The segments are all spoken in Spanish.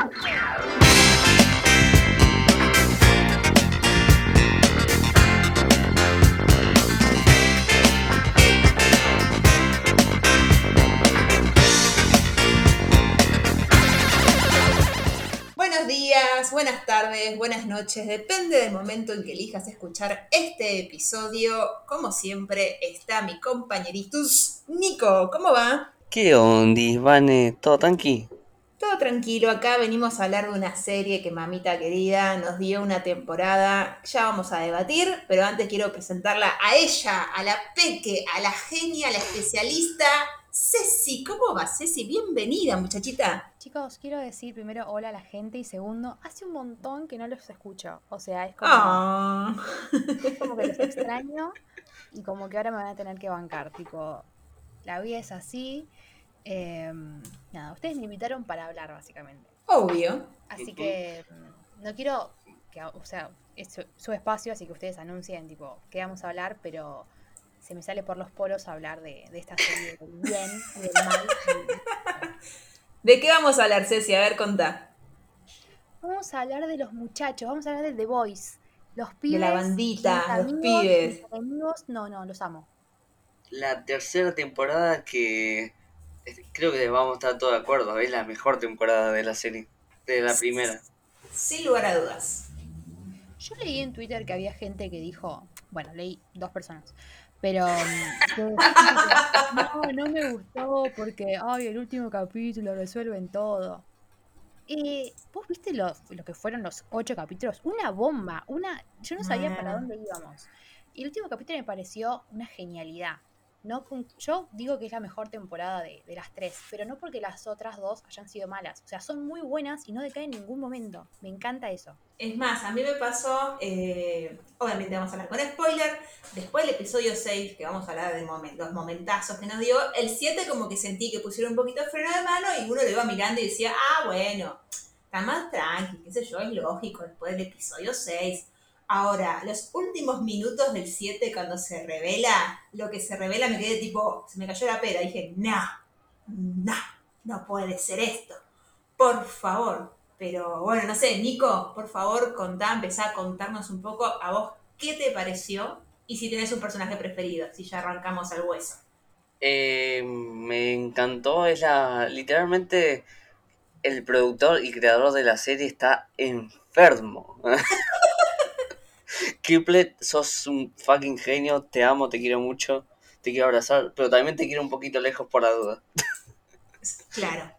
Buenos días, buenas tardes, buenas noches, depende del momento en que elijas escuchar este episodio. Como siempre, está mi compañeritus Nico. ¿Cómo va? ¿Qué onda, Vane? ¿Todo tranqui? Todo tranquilo, acá venimos a hablar de una serie que mamita querida nos dio una temporada, ya vamos a debatir, pero antes quiero presentarla a ella, a la peque, a la genia, a la especialista, Ceci. ¿Cómo va, Ceci? Bienvenida, muchachita. Chicos, quiero decir primero hola a la gente y segundo, hace un montón que no los escucho. O sea, es como, Ah. es como que los extraño y como que ahora me van a tener que bancar. Tipo, la vida es así. Eh, nada, ustedes me invitaron para hablar, básicamente. Obvio. Así que mm, no quiero que, o sea, es su, su espacio, así que ustedes anuncien, tipo, qué vamos a hablar, pero se me sale por los poros hablar de, de esta serie del bien y del mal. ¿De qué vamos a hablar, Ceci? A ver, contá. Vamos a hablar de los muchachos, vamos a hablar de The Boys. Los pibes. la bandita, los amigos, pibes. mis enemigos, no, no, los amo. La tercera temporada que creo que vamos a estar todos de acuerdo, es la mejor temporada de la serie, de la primera. Sin lugar a dudas. Yo leí en Twitter que había gente que dijo, bueno, leí dos personas, pero mm, que no, no me gustó porque, ay, el último capítulo resuelven todo. Eh, ¿Vos viste lo, lo que fueron los ocho capítulos? Una bomba, una... Yo no sabía para Ah. dónde íbamos. Y el último capítulo me pareció una genialidad. No, yo digo que es la mejor temporada de, de las tres, pero no porque las otras dos hayan sido malas. O sea, son muy buenas y no decaen en ningún momento. Me encanta eso. Es más, a mí me pasó, eh, obviamente vamos a hablar con spoiler, después del episodio 6, que vamos a hablar de momen- los momentazos que nos dio, el 7 como que sentí que pusieron un poquito de freno de mano y uno lo iba mirando y decía, ah, bueno, está más tranqui, qué sé yo, es lógico, después del episodio 6. Ahora, los últimos minutos del 7, cuando se revela, lo que se revela me quedé tipo, se me cayó la pera, dije, no, no, no puede ser esto, por favor. Pero bueno, no sé, Nico, por favor, contá, empezá a contarnos un poco a vos qué te pareció y si tenés un personaje preferido, si ya arrancamos al hueso. Eh, me encantó, es la, literalmente el productor y creador de la serie está enfermo. Kiplet, sos un fucking genio, te amo, te quiero mucho, te quiero abrazar, pero también te quiero un poquito lejos por la duda. Claro.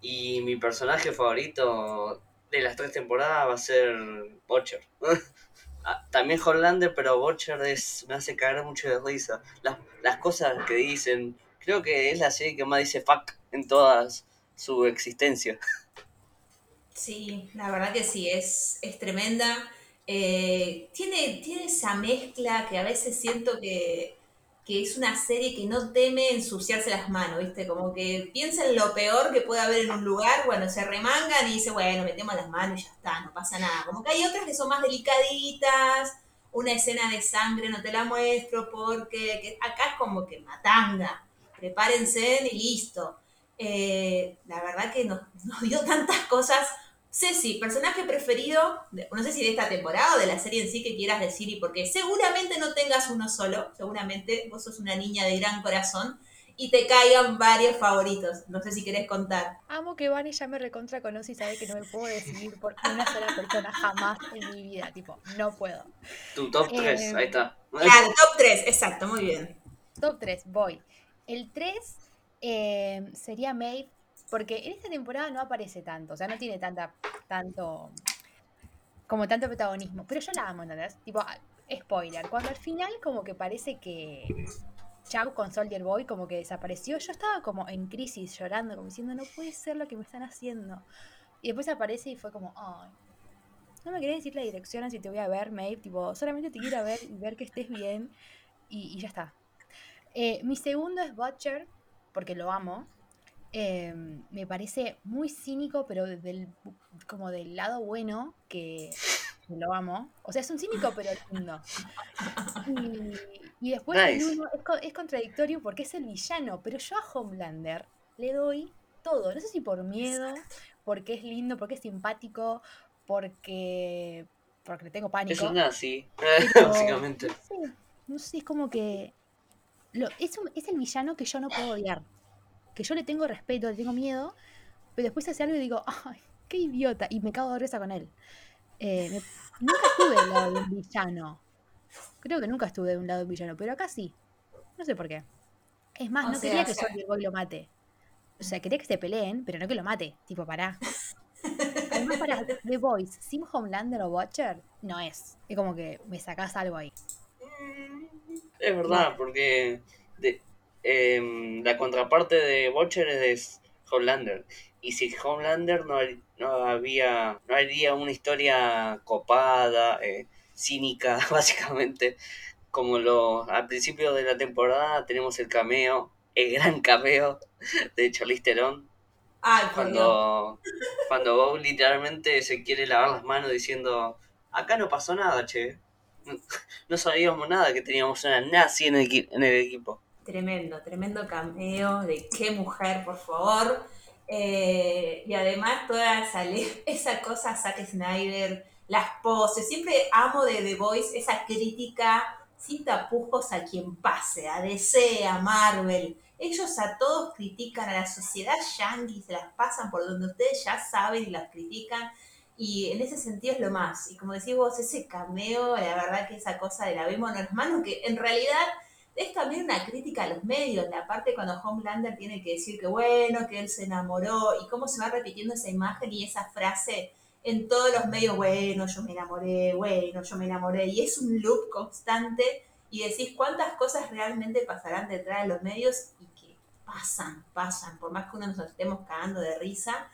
Y mi personaje favorito de las tres temporadas va a ser Butcher. Ah, También Hollander, pero Butcher es, me hace caer mucho de risa. Las, las cosas que dicen, creo que es la serie que más dice fuck en toda su existencia. Sí, la verdad que sí, es, es tremenda. Eh, tiene, tiene esa mezcla que a veces siento que, que es una serie que no teme ensuciarse las manos, ¿viste? Como que piensa en lo peor que puede haber en un lugar, bueno, se remangan y dice, bueno, metemos las manos y ya está, no pasa nada. Como que hay otras que son más delicaditas, una escena de sangre no te la muestro porque que acá es como que matanga, prepárense y listo. Eh, la verdad que nos, nos dio tantas cosas. Ceci, personaje preferido, no sé si de esta temporada o de la serie en sí que quieras decir y por qué. Seguramente no tengas uno solo, seguramente vos sos una niña de gran corazón y te caigan varios favoritos. No sé si querés contar. Amo que Vane ya me recontra conoce y sabe que no me puedo decidir por una sola persona jamás en mi vida. Tipo, no puedo. Tu top Eh, 3, ahí está. Claro, top 3, exacto, muy bien. Top 3, voy. El 3 eh, sería Maeve, porque en esta temporada no aparece tanto, o sea, no tiene tanta, tanto, como tanto protagonismo, pero yo la amo, ¿entendés? Tipo, ah, spoiler, cuando al final como que parece que Chau con Soldier Boy como que desapareció, yo estaba como en crisis llorando, como diciendo, no puede ser lo que me están haciendo. Y después aparece y fue como, ay, no me querés decir la dirección así te voy a ver, Maeve, tipo, solamente te quiero ver y ver que estés bien y, ya está. Eh, mi segundo es Butcher, porque lo amo. Eh, me parece muy cínico, pero del, como del lado bueno, que lo amo. O sea, es un cínico, pero lindo. Y, y después el Nice. uno es, es contradictorio porque es el villano, pero yo a Homelander le doy todo. No sé si por miedo, porque es lindo, porque es simpático, porque, porque le tengo pánico. Es un nazi, pero, básicamente. No sé, no sé, es como que lo, es, un- es el villano que yo no puedo odiar. Que yo le tengo respeto, le tengo miedo, pero después hace algo y digo, ay, qué idiota, y me cago de risa con él. Eh, me- nunca estuve del lado de un villano. Creo que nunca estuve de un lado de un villano, pero acá sí. No sé por qué. Es más, O no sea, quería o que sea- Soldier Boy lo mate. O sea, quería que se peleen, pero no que lo mate. Tipo, pará. Además, para The Voice, sin Homelander o Watcher, no es. Es como que me sacás algo ahí. Es verdad, porque de- em, la contraparte de Watcher es Homelander. Y si Homelander no, no había, no haría una historia copada, eh, cínica, básicamente, como lo al principio de la temporada tenemos el cameo, el gran cameo de Charlize Theron, Ay, Dios. cuando, cuando Bob literalmente se quiere lavar las manos diciendo, acá no pasó nada, che. No sabíamos nada que teníamos una nazi en el, en el equipo. Tremendo, tremendo cameo de qué mujer, por favor. Eh, y además toda esa, esa cosa, Zack Snyder, las poses. Siempre amo de The Voice esa crítica sin tapujos a quien pase, a DC, a Marvel. Ellos a todos critican, a la sociedad yankee, se las pasan por donde ustedes ya saben y las critican. Y en ese sentido es lo más. Y como decís vos, ese cameo, la verdad que esa cosa de la vemos en las que en realidad es también una crítica a los medios, la parte cuando Homelander tiene que decir que bueno, que él se enamoró y cómo se va repitiendo esa imagen y esa frase en todos los medios, bueno, yo me enamoré, bueno, yo me enamoré, y es un loop constante y decís cuántas cosas realmente pasarán detrás de los medios y que pasan, pasan, por más que uno nos estemos cagando de risa,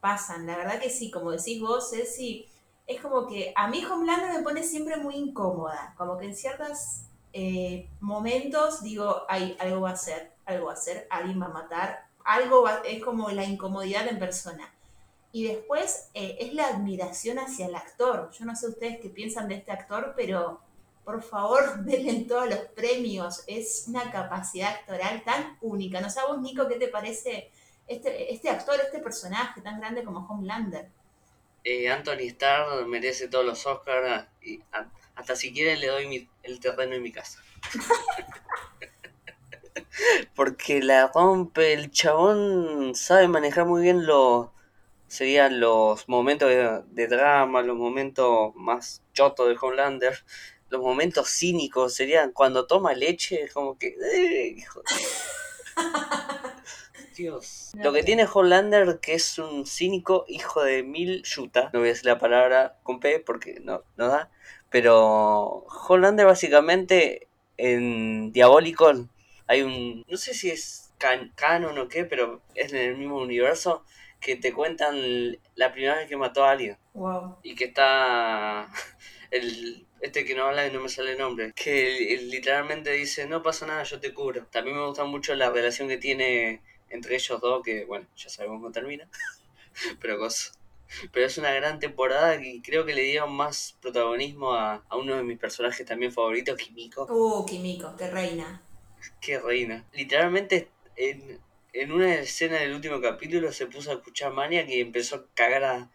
pasan. La verdad que sí, como decís vos, Ceci, es como que a mí Homelander me pone siempre muy incómoda, como que en ciertos eh, momentos digo, ay, algo va a ser, algo va a ser, alguien va a matar, algo va, es como la incomodidad en persona. Y después eh, es la admiración hacia el actor. Yo no sé ustedes qué piensan de este actor, pero por favor, denle todos los premios. Es una capacidad actoral tan única. No sé a vos, Nico, ¿qué te parece este, este actor, este personaje tan grande como Homelander? Eh, Anthony Starr merece todos los Oscars hasta si quiere le doy mi- el terreno en mi casa. Porque la rompe, el chabón sabe manejar muy bien los serían los momentos de, de drama, los momentos más chotos de Homelander, los momentos cínicos serían cuando toma leche, como que eh, hijo de- Dios. Lo que tiene Homelander que es un cínico hijo de mil yuta. No voy a decir la palabra con P porque no, no da. Pero Homelander básicamente en Diabólico hay un... No sé si es can- canon o qué, pero es en el mismo universo que te cuentan la primera vez que mató a alguien. Wow. Y que está el este que no habla y no me sale el nombre. Que literalmente dice, no pasa nada, yo te curo. También me gusta mucho la relación que tiene entre ellos dos, que bueno, ya sabemos cómo termina. Pero cosa. Pero es una gran temporada y creo que le dieron más protagonismo a, a uno de mis personajes también favoritos, Kimiko. Uh, Kimiko, qué reina. Qué reina. Literalmente en, en una escena del último capítulo se puso a escuchar Mania y empezó a cagar a...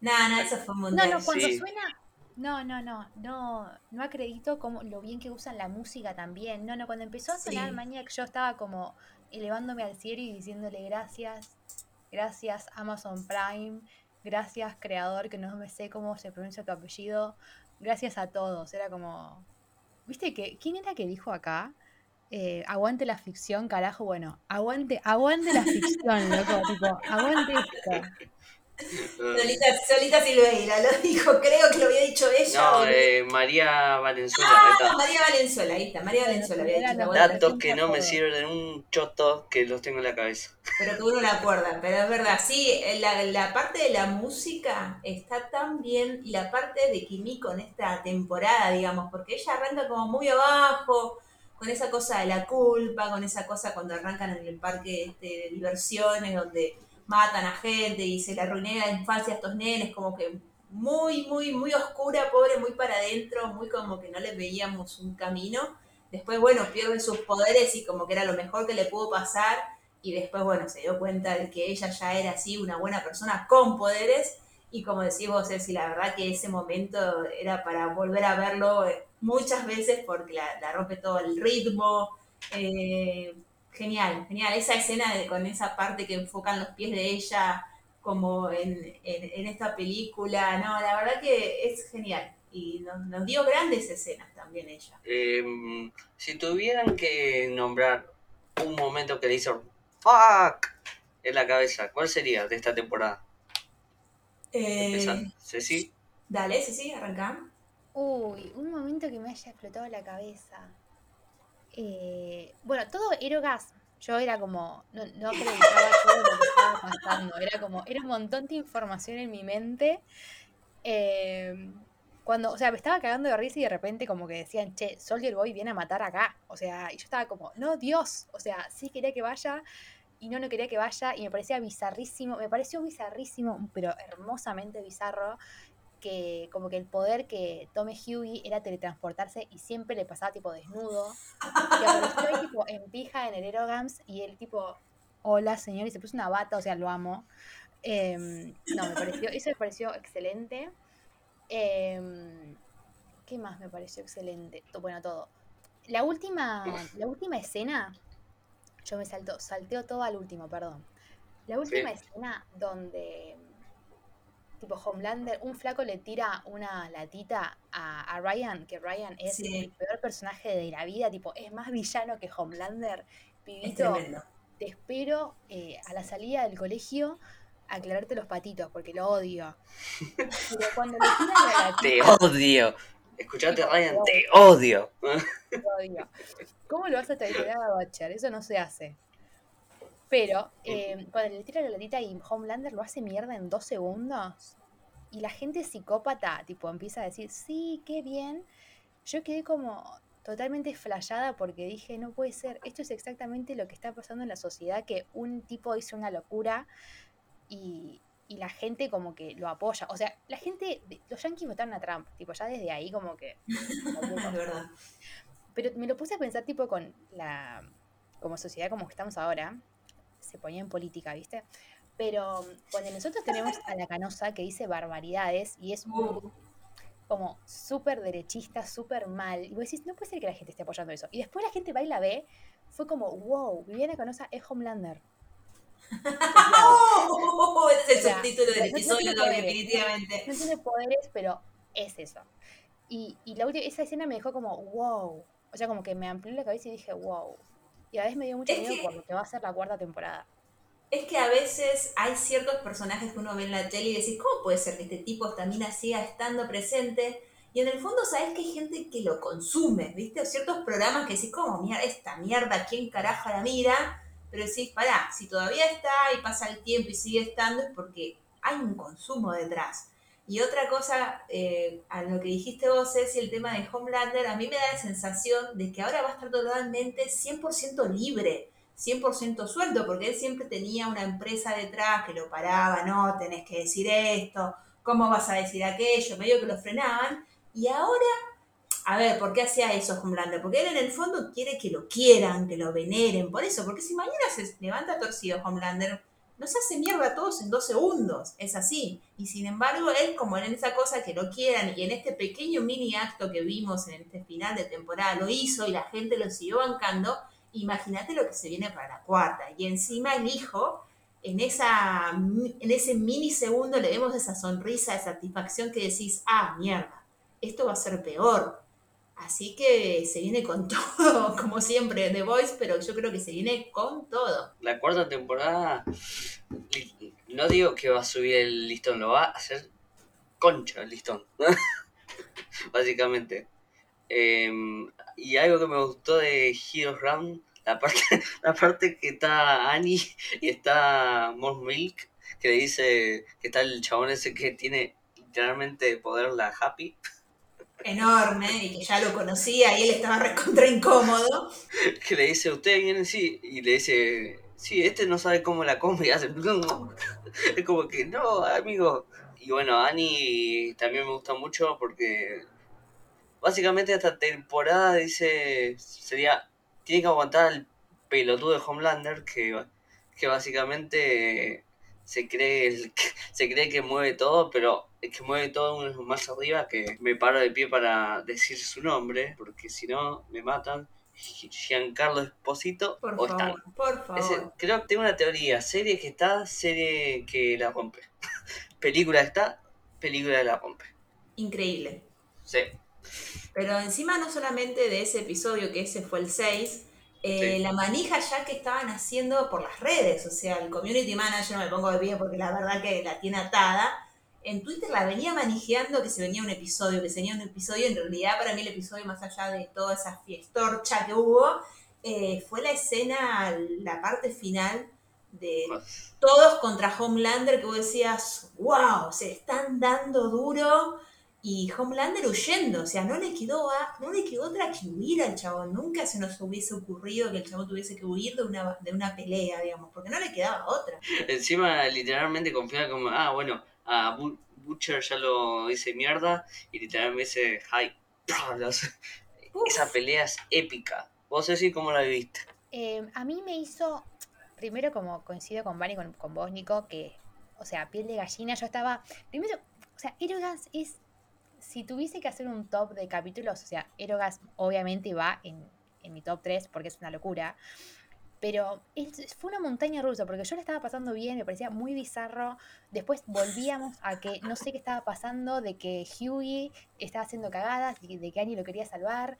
Nada, nada, eso fue un No, mundial. no, cuando Sí. suena. No, no, no, no, no acredito como lo bien que usan la música también. No, no, cuando empezó a sonar Sí. Maniac yo estaba como elevándome al cielo y diciéndole gracias, gracias Amazon Prime, gracias creador, que no me sé cómo se pronuncia tu apellido, gracias a todos. Era como, ¿viste que quién era que dijo acá? Eh, aguante la ficción, carajo, bueno, aguante, aguante la ficción, loco, tipo, aguante esto. Solita, Solita Silveira lo dijo, creo que lo había dicho ella. No, eh, María Valenzuela. Ah, María Valenzuela, ahí está, María Valenzuela había dicho. Datos que no me sirven de un choto que los tengo en la cabeza. Pero que uno la acuerda, pero es verdad, sí, la, la parte de la música está tan bien y la parte de Kimiko en esta temporada, digamos, porque ella arranca como muy abajo, con esa cosa de la culpa, con esa cosa cuando arrancan en el parque este, de diversiones, donde matan a gente y se le arruiné la infancia a estos nenes, como que muy, muy, muy oscura, pobre, muy para adentro, muy como que no le veíamos un camino. Después, bueno, pierde sus poderes y como que era lo mejor que le pudo pasar y después, bueno, se dio cuenta de que ella ya era así una buena persona con poderes y como decís vos, Ceci, la verdad que ese momento era para volver a verlo muchas veces porque la, rompe todo el ritmo. Eh, genial, genial. Esa escena con esa parte que enfocan los pies de ella como en, esta película, no, la verdad que es genial. Y nos, dio grandes escenas también ella. Em, si tuvieran que nombrar un momento que le hizo fuck en la cabeza, ¿cuál sería de esta temporada? Eh, Ceci. Dale, Ceci, arranca. Uy, un momento que me haya explotado la cabeza. Eh, bueno, todo Erogas, yo era como, no, no acreditaba todo lo que estaba pasando, era como, era un montón de información en mi mente. Eh, cuando, o sea, me estaba cagando de risa y de repente como que decían, che, Soldier Boy viene a matar acá. O sea, y yo estaba como, no, Dios. O sea, sí quería que vaya, y no, no quería que vaya y me parecía bizarrísimo, me pareció bizarrísimo, pero hermosamente bizarro, que como que el poder que tome Huey era teletransportarse y siempre le pasaba tipo desnudo. Y apareció tipo en pija en el Aerogams y él tipo, hola señor, y se puso una bata, o sea, lo amo. Em, no, me pareció, eso me pareció excelente. Em, ¿Qué más me pareció excelente? Bueno, todo. La última, la última escena yo me salto, salteo todo al último, perdón. La última escena donde tipo Homelander, un flaco le tira una latita a, Ryan, que Ryan es el peor personaje de la vida, tipo, es más villano que Homelander. Pibito, te espero eh, a la salida del colegio a aclararte los patitos, porque lo odio. Pero cuando le tira la latita, Te odio. Escuchate, Ryan, te odio. Te odio. ¿Cómo lo vas a traicionar a Butcher? Eso no se hace. Pero eh, cuando le tira la latita y Homelander lo hace mierda en dos segundos y la gente psicópata tipo empieza a decir, sí, qué bien, yo quedé como totalmente flayada porque dije, no puede ser, esto es exactamente lo que está pasando en la sociedad, que un tipo hizo una locura y, y la gente como que lo apoya. O sea, la gente, los yankees votaron a Trump, tipo, ya desde ahí como que... verdad. Pero me lo puse a pensar tipo con la, como sociedad como estamos ahora, se ponía en política, ¿viste? Pero cuando nosotros tenemos a la canosa que dice barbaridades y es uh. como súper derechista, súper mal, y vos decís, no puede ser que la gente esté apoyando eso. Y después la gente va y la ve, fue como, wow, Viviana Canosa es Homelander. oh, ese es el subtítulo del episodio, definitivamente. No tiene poderes, pero es eso. Y, y la última, esa escena me dejó como, wow, o sea, como que me amplió la cabeza y dije, wow. Y a veces me dio mucho miedo por lo que va a ser la cuarta temporada. Es que a veces hay ciertos personajes que uno ve en la tele y decís, ¿cómo puede ser que este tipo también siga estando presente? Y en el fondo sabes que hay gente que lo consume, ¿viste? O ciertos programas que decís, ¿cómo mierda, esta mierda, quién carajo la mira? Pero decís, pará, si todavía está y pasa el tiempo y sigue estando es porque hay un consumo detrás. Y otra cosa, eh, a lo que dijiste vos, es el tema de Homelander, a mí me da la sensación de que ahora va a estar totalmente 100% libre, 100% suelto, porque él siempre tenía una empresa detrás que lo paraba, no, tenés que decir esto, ¿cómo vas a decir aquello? Medio que lo frenaban. Y ahora, a ver, ¿por qué hacía eso Homelander? Porque él en el fondo quiere que lo quieran, que lo veneren, por eso, porque si mañana se levanta torcido Homelander, nos hace mierda a todos en dos segundos, es así. Y sin embargo, él, como en esa cosa que lo quieran, y en este pequeño mini acto que vimos en este final de temporada, lo hizo y la gente lo siguió bancando, imagínate lo que se viene para la cuarta. Y encima el hijo, en, esa, en ese mini segundo le vemos esa sonrisa de satisfacción que decís, ah, mierda, esto va a ser peor. Así que se viene con todo, como siempre, The Voice, pero yo creo que se viene con todo. La cuarta temporada, no digo que va a subir el listón, lo va a hacer concha el listón, básicamente. Em, y algo que me gustó de Heroes Round, la parte, la parte que está Annie y está Moss Milk, que le dice que está el chabón ese que tiene literalmente poder la Happy enorme y que ya lo conocía y él estaba recontra incómodo. Que le dice, usted viene sí, y le dice, sí, este no sabe cómo la come y hace... Es como que, no, amigo. Y bueno, Annie también me gusta mucho porque básicamente esta temporada dice, sería, tiene que aguantar el pelotudo de Homelander que que básicamente se cree, el- se cree que mueve todo, pero el que mueve todo uno es más arriba que me paro de pie para decir su nombre, porque si no me matan. Giancarlo Esposito Por o Stan. favor, por favor. Ese- creo que tengo una teoría, serie que está, serie que la rompe. película está, película la rompe. Increíble. Sí. Pero encima no solamente de ese episodio, que ese fue el 6, eh, Sí. la manija ya que estaban haciendo por las redes, o sea, el community manager, no me pongo de pie porque la verdad que la tiene atada, en Twitter la venía manijeando que se venía un episodio, que se venía un episodio, en realidad para mí el episodio más allá de toda esa fiestorcha que hubo, eh, fue la escena, la parte final de todos contra Homelander que vos decías, wow, se están dando duro y Homelander huyendo, o sea, no le quedó a- no le quedó otra que huir al chabón, nunca se nos hubiese ocurrido que el chabón tuviese que huir de una, de una pelea, digamos, porque no le quedaba otra. Encima literalmente confía como, ah, bueno, a Bu- Butcher ya lo hice mierda y literalmente dice, hi. Esa pelea es épica. Vos decís cómo la viviste. Eh, a mí me hizo, primero como coincido con Vani, con, con vos, Nico, que, o sea, piel de gallina, yo estaba, primero, o sea, Erogas es, si tuviese que hacer un top de capítulos, o sea, Erogas obviamente va en, en mi top 3 porque es una locura, pero es- fue una montaña rusa porque yo la estaba pasando bien, me parecía muy bizarro, después volvíamos a que no sé qué estaba pasando, de que Hughie estaba haciendo cagadas, y de que Annie lo quería salvar,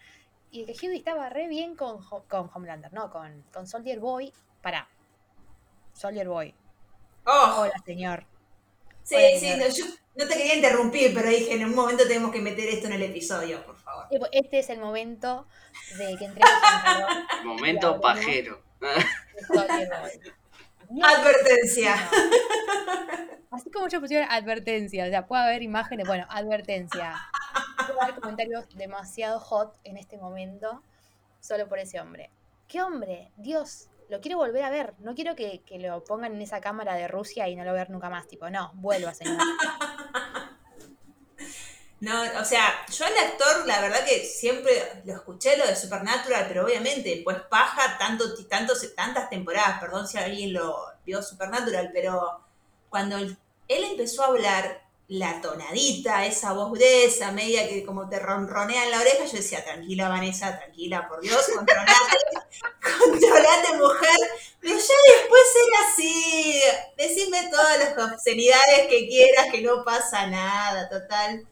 y de que Hughie estaba re bien con, con Homelander, no, con, con Soldier Boy. Para. Soldier Boy. Oh, Hola, señor. Sí, sí, no, yo no te quería interrumpir, pero dije, en un momento tenemos que meter esto en el episodio, por favor. Este es el momento de que entremos en calor Momento pajero. No, Advertencia. no. Así como yo pusieron advertencia, o sea, puede haber imágenes, bueno, advertencia. Puede haber comentarios demasiado hot en este momento, solo por ese hombre. ¿Qué hombre? Dios, lo quiero volver a ver. No quiero que, que lo pongan en esa cámara de Rusia y no lo ver nunca más. Tipo, no, vuelva, señor. No, o sea, yo al actor, la verdad que siempre lo escuché lo de Supernatural, pero obviamente, pues paja tanto, tantos, tantas temporadas, perdón si alguien lo vio Supernatural, pero cuando él empezó a hablar, la tonadita, esa voz gruesa, media que como te ronronea en la oreja, yo decía, tranquila Vanessa, tranquila, por Dios, controlate, controlate mujer, pero ya después era así, decime todas las obscenidades que quieras, que no pasa nada, total.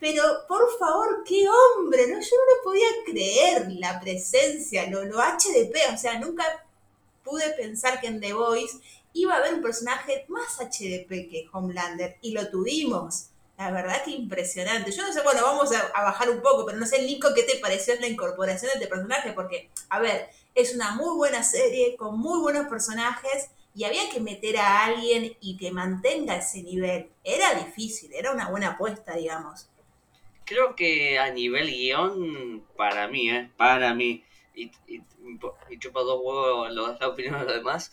Pero, por favor, qué hombre, ¿no? Yo no podía creer, la presencia, lo, lo HDP, o sea, nunca pude pensar que en The Voice iba a haber un personaje más HDP que Homelander, y lo tuvimos. La verdad que impresionante. Yo no sé, bueno, vamos a, bajar un poco, pero no sé, Nico, ¿qué te pareció la incorporación de este personaje? Porque, a ver, es una muy buena serie, con muy buenos personajes, y había que meter a alguien y que mantenga ese nivel. Era difícil, era una buena apuesta, digamos. Creo que a nivel guion, para mí, ¿eh? Para mí, y, y, y chupa dos huevos la opinión de los demás,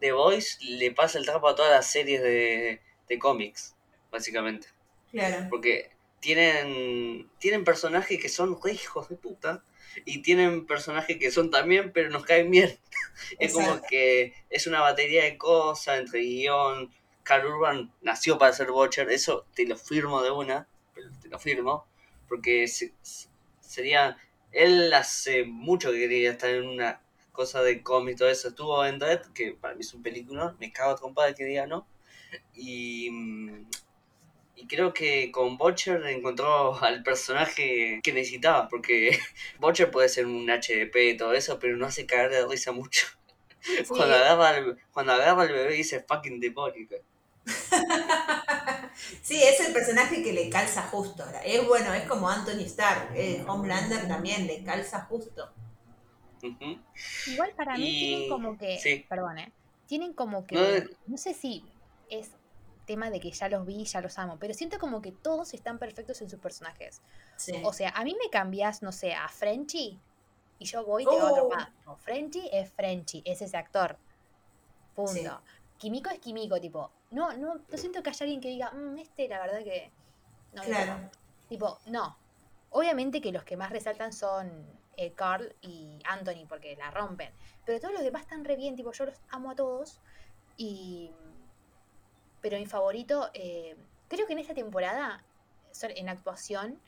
The Voice le pasa el trapo a todas las series de, de cómics, básicamente. Claro. Porque tienen, tienen personajes que son re hijos de puta y tienen personajes que son también, pero nos caen bien. es como que es una batería de cosas entre guion. Carl Urban nació para ser Watcher, eso te lo firmo de una, pero te lo firmo, porque se- sería. Él hace mucho que quería estar en una cosa de cómic, todo eso. Estuvo en Dead, que para mí es un película, me cago de que diga no. Y, mm, y creo que con Butcher encontró al personaje que necesitaba, porque Butcher puede ser un HDP y todo eso, pero no hace caer de risa mucho. Cuando, agarra al, cuando agarra al bebé dice fucking demónico. Sí, es el personaje que le calza justo. Es bueno, es como Anthony Stark. eh, Homelander también le calza justo. Igual para mí tienen como que. sí. Perdón, ¿eh? Tienen como que. No, No, eh. sé si es tema de que ya los vi, ya los amo, pero siento como que todos están perfectos en sus personajes. Sí. O sea, a mí me cambias, no sé, a Frenchy y yo voy y te hago Oh. atropada. No, Frenchy es Frenchy, es ese actor. Punto. Sí. Kimiko es Kimiko, tipo. No, no, no siento que haya alguien que diga, "Mm, este la verdad que. No Claro. gusta". Tipo, no. Obviamente que los que más resaltan son eh, Carl y Anthony, porque la rompen. Pero todos los demás están re bien, tipo, yo los amo a todos. Y. Pero mi favorito, eh, creo que en esta temporada, en actuación,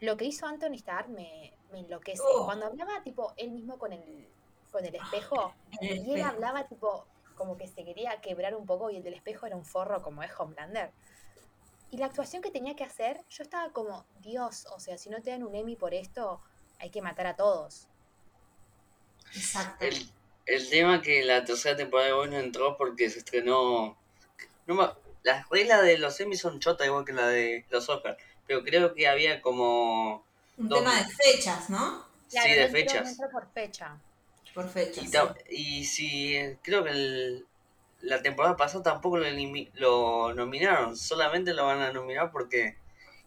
lo que hizo Anthony Starr me, me enloquece. Oh. Cuando hablaba, tipo, él mismo con el, con el espejo, El y él espejo. hablaba, tipo, como que se quería quebrar un poco y el del espejo era un forro como es Homelander. Y la actuación que tenía que hacer, yo estaba como, Dios, o sea, si no te dan un Emmy por esto, hay que matar a todos. Exacto. El, el tema que la tercera temporada de Boys no entró porque se estrenó. No las reglas de los Emmys son chotas igual que la de los Oscars. Pero creo que había como. Un dos- tema de fechas, ¿no? Claro, sí, de fechas. entró por fecha. Por fechas. Y, sí. y si. Creo que el- la temporada pasada tampoco lo, lo nominaron. Solamente lo van a nominar porque.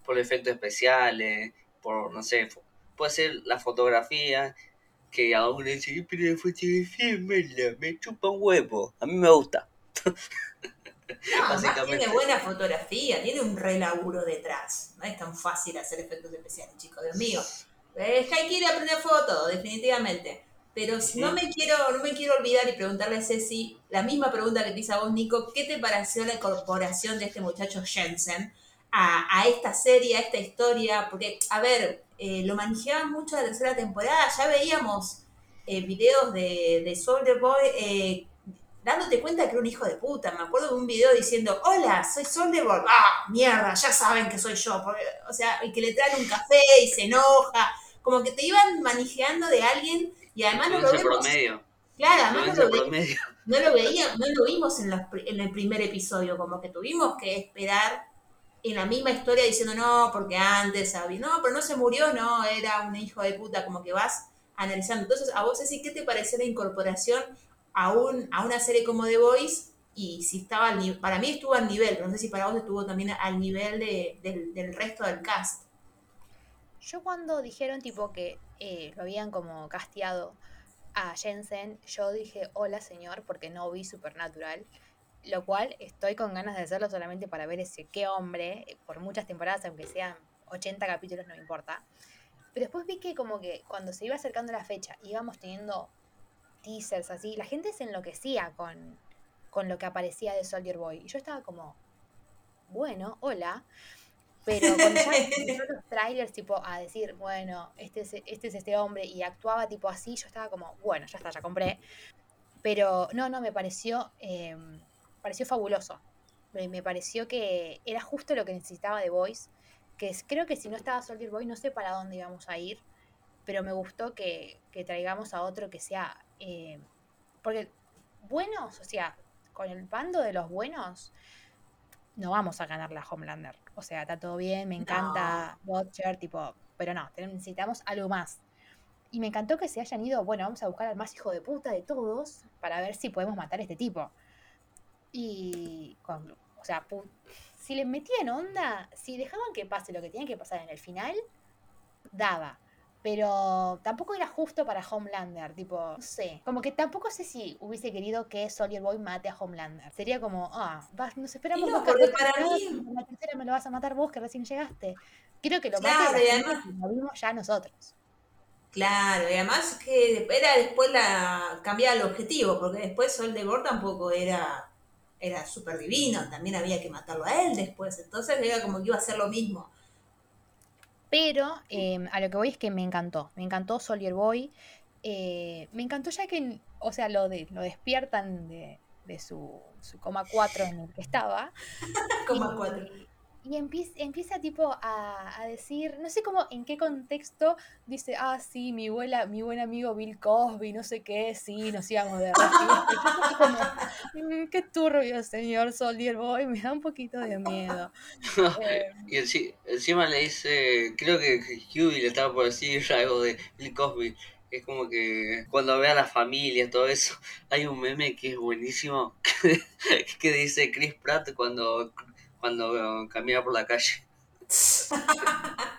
Por efectos especiales. Por, no sé. Puede ser la fotografía. Que a uno le dice, "Eh, pero la fotografía es mala, me chupa un huevo. A mí me gusta. No, además tiene buena fotografía, tiene un re laburo detrás. No es tan fácil hacer efectos especiales, chicos, Dios mío. Es que hay que ir a aprender fotos, definitivamente. Pero no me quiero, no me quiero olvidar y preguntarle a Ceci la misma pregunta que te hice a vos, Nico, ¿qué te pareció la incorporación de este muchacho Jensen a, a esta serie, a esta historia? Porque, a ver, eh, lo manejaban mucho la tercera temporada, ya veíamos eh, videos de, de Soldier Boy eh, dándote cuenta que era un hijo de puta. Me acuerdo de un video diciendo, hola, soy Soldier Boy. Ah, mierda, ya saben que soy yo. Porque, o sea, y que le traen un café y se enoja. Como que te iban manejando de alguien y además no lo vemos. promedio. Claro, además no lo, ve- no lo veía, no lo vimos en, los en el primer episodio, como que tuvimos que esperar en la misma historia diciendo no, porque antes había, no, pero no se murió, no, era un hijo de puta, como que vas analizando. Entonces, a vos, Ceci, ¿qué te pareció la incorporación a, un, a una serie como The Voice? Y si estaba al nivel, para mí estuvo al nivel, pero no sé si para vos estuvo también al nivel de- del, resto del cast. Yo cuando dijeron tipo que eh, lo habían como casteado a Jensen, yo dije, hola señor, porque no vi Supernatural. Lo cual estoy con ganas de hacerlo solamente para ver ese qué hombre, eh, por muchas temporadas, aunque sean 80 capítulos, no me importa. Pero después vi que como que cuando se iba acercando la fecha, íbamos teniendo teasers así, la gente se enloquecía con, con lo que aparecía de Soldier Boy. Y yo estaba como, bueno, hola. Pero cuando ya empezó los trailers, tipo, a decir, bueno, este es, este es este hombre, y actuaba tipo así, yo estaba como, bueno, ya está, ya compré. Pero no, no, me pareció, eh, pareció fabuloso. Me, me pareció que era justo lo que necesitaba de Voice. Que es- creo que si no estaba Soldier Boy, no sé para dónde íbamos a ir. Pero me gustó que, que traigamos a otro que sea. eh, porque buenos, o sea, con el bando de los buenos, no vamos a ganar la Homelander. O sea, está todo bien, me encanta Butcher, tipo, pero no, necesitamos algo más. Y me encantó que se hayan ido, bueno, vamos a buscar al más hijo de puta de todos para ver si podemos matar a este tipo. Y, con- o sea, si les metían onda, si dejaban que pase lo que tenía que pasar en el final, daba. Pero tampoco era justo para Homelander, tipo, no sé. Como que tampoco sé si hubiese querido que Soldier Boy mate a Homelander. Sería como, ah, vas, nos esperamos no, porque para mí- en la tercera me lo vas a matar vos que recién llegaste. Quiero que lo Claro, mate y además- que lo vimos ya nosotros. Claro, y además que era después la cambiar el objetivo, porque después Sol de Bor tampoco era, era súper divino, también había que matarlo a él después, entonces era como que iba a ser lo mismo. Pero eh, a lo que voy es que me encantó. Me encantó Soldier Boy. Eh, me encantó ya que, o sea, lo, de, lo despiertan de, de su, su coma 4 en el que estaba. Y, cuatro. Y empieza, empieza tipo a, a decir, no sé cómo, en qué contexto, dice, ah, sí, mi abuela, mi buen amigo Bill Cosby, no sé qué, sí, nos íbamos de recibo". Y yo así como, "Mm, qué turbio, señor Soldier Boy, me da un poquito de miedo. Eh, Y enci- encima le dice, creo que que Huey le estaba por decir algo de Bill Cosby. Es como que cuando ve a la familia, todo eso, hay un meme que es buenísimo, que dice Chris Pratt cuando, cuando camina por la calle.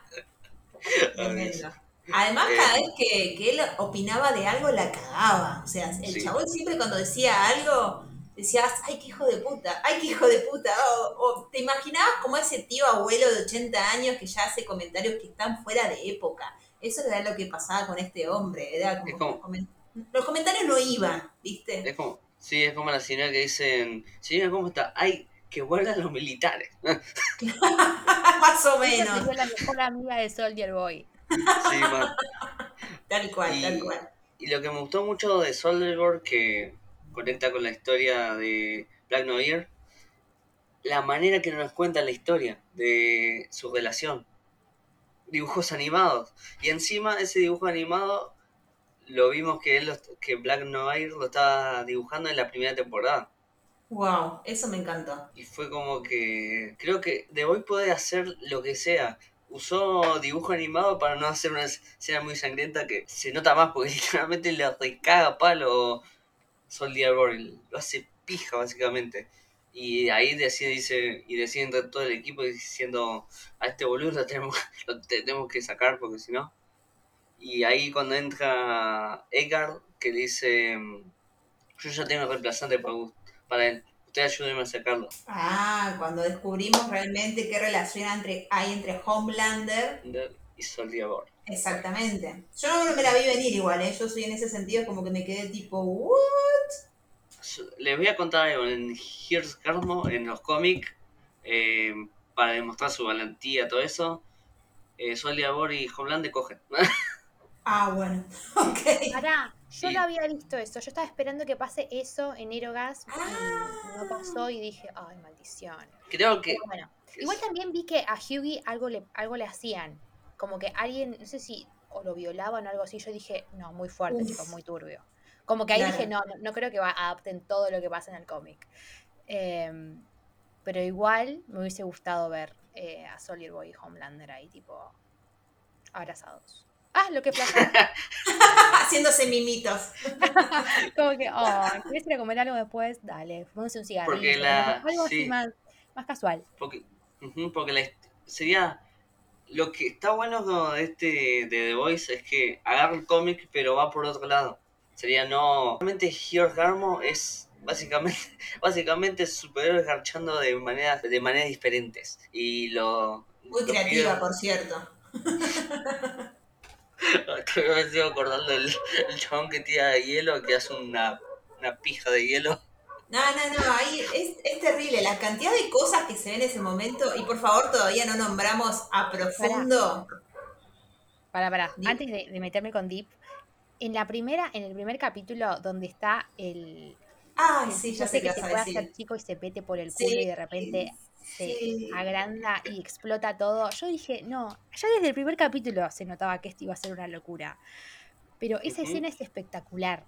Además, Eh, cada vez que, que él opinaba de algo, la cagaba. O sea, el Sí. chabón siempre cuando decía algo, decías, ay, qué hijo de puta, ay, qué hijo de puta. O, o te imaginabas como ese tío abuelo de 80 años que ya hace comentarios que están fuera de época. Eso era lo que pasaba con este hombre. Era como, Es como- comen- los comentarios no iban, ¿viste? Es como, sí, es como la señora que dicen, señora, ¿cómo está? Ay, que vuelvan los militares. Más o menos. sería la mejor amiga de Soldier Boy. sí. Tal cual, Y- tal cual. Y lo que me gustó mucho de Soldier Boy, que conecta con la historia de Black Noir, la manera que nos cuenta la historia de su relación. Dibujos animados. Y encima ese dibujo animado lo vimos que él que Black Noir lo estaba dibujando en la primera temporada. Wow, eso me encantó. Y fue como que creo que The Boy puede hacer lo que sea. Usó dibujo animado para no hacer una escena muy sangrienta que se nota más porque literalmente le recaga palo Soldier Boy. Lo hace pija básicamente. Y ahí decide, dice, y decide entre todo el equipo diciendo a este boludo lo tenemos, lo tenemos que sacar porque si no. Y ahí cuando entra Edgar que dice yo ya tengo reemplazante para, para él. Usted ayúdeme a sacarlo. Ah, cuando descubrimos realmente qué relación entre, hay entre Homelander. Y Soldier Boy. Exactamente. Yo no me la vi venir igual, ¿eh? Yo soy en ese sentido como que me quedé tipo, ¿what? Les voy a contar algo. En Here's Carmo, en los cómics, eh, para demostrar su valentía, todo eso, eh, Soldier Boy y Homelander cogen. Ah, bueno. Ok. Pará, yo Sí. no había visto eso. Yo estaba esperando que pase eso en Erogas Ah. y no pasó y dije, ay, maldición. Creo que. Pero bueno, igual también vi que a Hughie algo le, algo le hacían. Como que alguien, no sé si o lo violaban o algo así. Yo dije, no, muy fuerte, Uf. chicos, muy turbio. Como que ahí Claro. dije, no, no, no creo que va- adapten todo lo que pasa en el cómic. Em, pero igual me hubiese gustado ver eh, a Soldier Boy y Homelander ahí, tipo, abrazados. Ah, lo que placer. Haciéndose mimitos. Como que, oh, ¿querés ir a comer algo después? Dale, póngase un cigarro. Porque la- Algo así sí. más, más casual. Porque, porque la sería. Lo que está bueno con este de The Voice es que agarra el cómic, pero va por otro lado. Sería no. Realmente, Here's Garmo es básicamente, básicamente superhéroes garchando de maneras, de maneras diferentes. Y lo. Muy lo creativa, por cierto. me estoy acordando del el chabón que tira hielo, que hace una, una pija de hielo. No, no, no, ahí es, es terrible la cantidad de cosas que se ven en ese momento. Y por favor, todavía no nombramos a profundo. Para, para, antes de, de meterme con Deep, en la primera, en el primer capítulo donde está el, Ay, el sí, ya sé que se puede decir. hacer chico y se pete por el Sí, culo y de repente se sí. agranda y explota todo. Yo dije, no, ya desde el primer capítulo se notaba que esto iba a ser una locura. Pero esa escena es espectacular.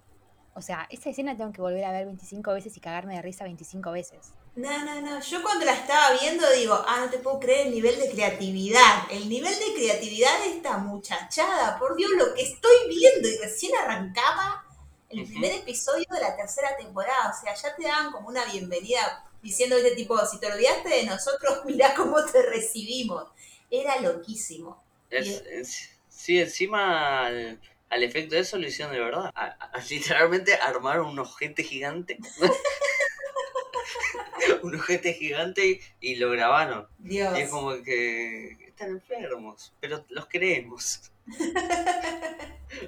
O sea, esa escena tengo que volver a ver 25 veces y cagarme de risa 25 veces. No, no, no. Yo cuando la estaba viendo digo, ah, no te puedo creer el nivel de creatividad. El nivel de creatividad de esta muchachada. Por Dios, lo que estoy viendo. Y recién arrancaba el primer episodio de la tercera temporada. O sea, ya te daban como una bienvenida diciendo este tipo, si te olvidaste de nosotros, mirá cómo te recibimos. Era loquísimo. Es, es- sí, encima al, al efecto de eso lo hicieron de verdad. A- a- literalmente armaron un ojete gigante. un ojete gigante y, y lo grabaron. Dios. Y es como que están enfermos, pero los queremos.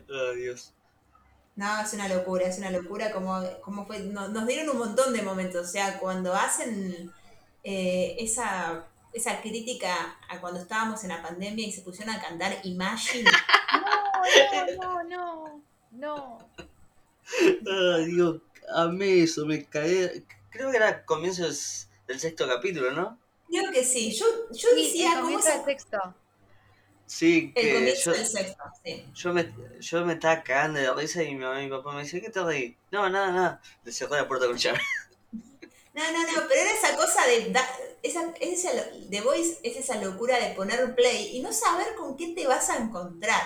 oh, Dios. No, es una locura, es una locura como, como fue, no- nos dieron un montón de momentos, o sea, cuando hacen eh, esa, esa crítica a cuando estábamos en la pandemia y se pusieron a cantar Imagine, No, no, no, no. Ay, Dios, amé eso, me cagué. Creo que era comienzo del, sexto capítulo, ¿no? creo que sí, yo, yo Sí, decía cómo esa, del texto. Sí, el que comienzo yo, del sexto, sí. yo, me, yo me estaba cagando de risa y mi mamá y mi papá me dice, ¿qué te reí? No, nada, nada. Le cerró la puerta con llave. No, no, no, pero era esa cosa de, da- esa, esa, The Voice es esa locura de poner play y no saber con qué te vas a encontrar.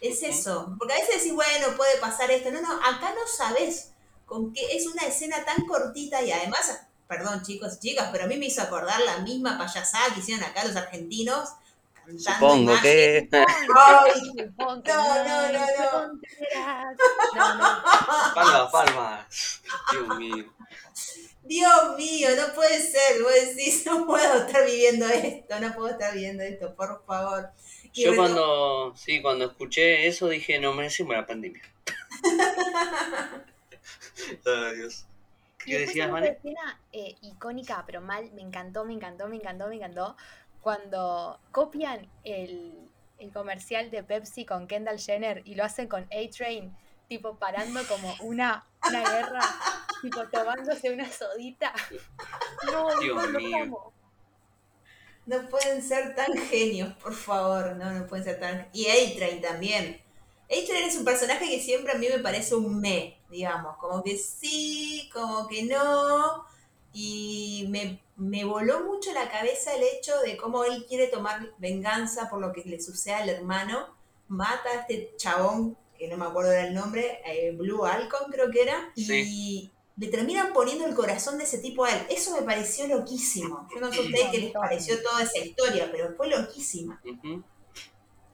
Es eso, porque a veces decís, bueno, puede pasar esto. No, no, acá no sabes con qué es una escena tan cortita y además, perdón chicos y chicas, pero a mí me hizo acordar la misma payasada que hicieron acá los argentinos. Supongo que... Ay, No, no, no, no. contestará. No, no. Palmas, palmas. Dios mío. Dios mío, no puede ser. Vos decís, no puedo estar viviendo esto, no puedo estar viviendo esto, por favor. Y Yo cuando, sí, cuando escuché eso dije, no merecemos la pandemia. Ay, Dios. Y ¿Qué después decías, otra Vane? escena eh, icónica, pero mal, me encantó, me encantó, me encantó, me encantó, cuando copian el, el comercial de Pepsi con Kendall Jenner y lo hacen con A-Train, tipo parando como una, una guerra, tipo tomándose una sodita. No, Dios no, lo mío. amo. No pueden ser tan genios, por favor. No, no pueden ser tan. Y A-Train también. A-Train es un personaje que siempre a mí me parece un me, digamos. Como que sí, como que no. Y me, me voló mucho la cabeza el hecho de cómo él quiere tomar venganza por lo que le sucede al hermano. Mata a este chabón, que no me acuerdo del nombre, eh, Blue Alcon creo que era. Y le terminan poniendo el corazón de ese tipo a él. Eso me pareció loquísimo. Yo no sé a ustedes qué les pareció toda esa historia, pero fue loquísima.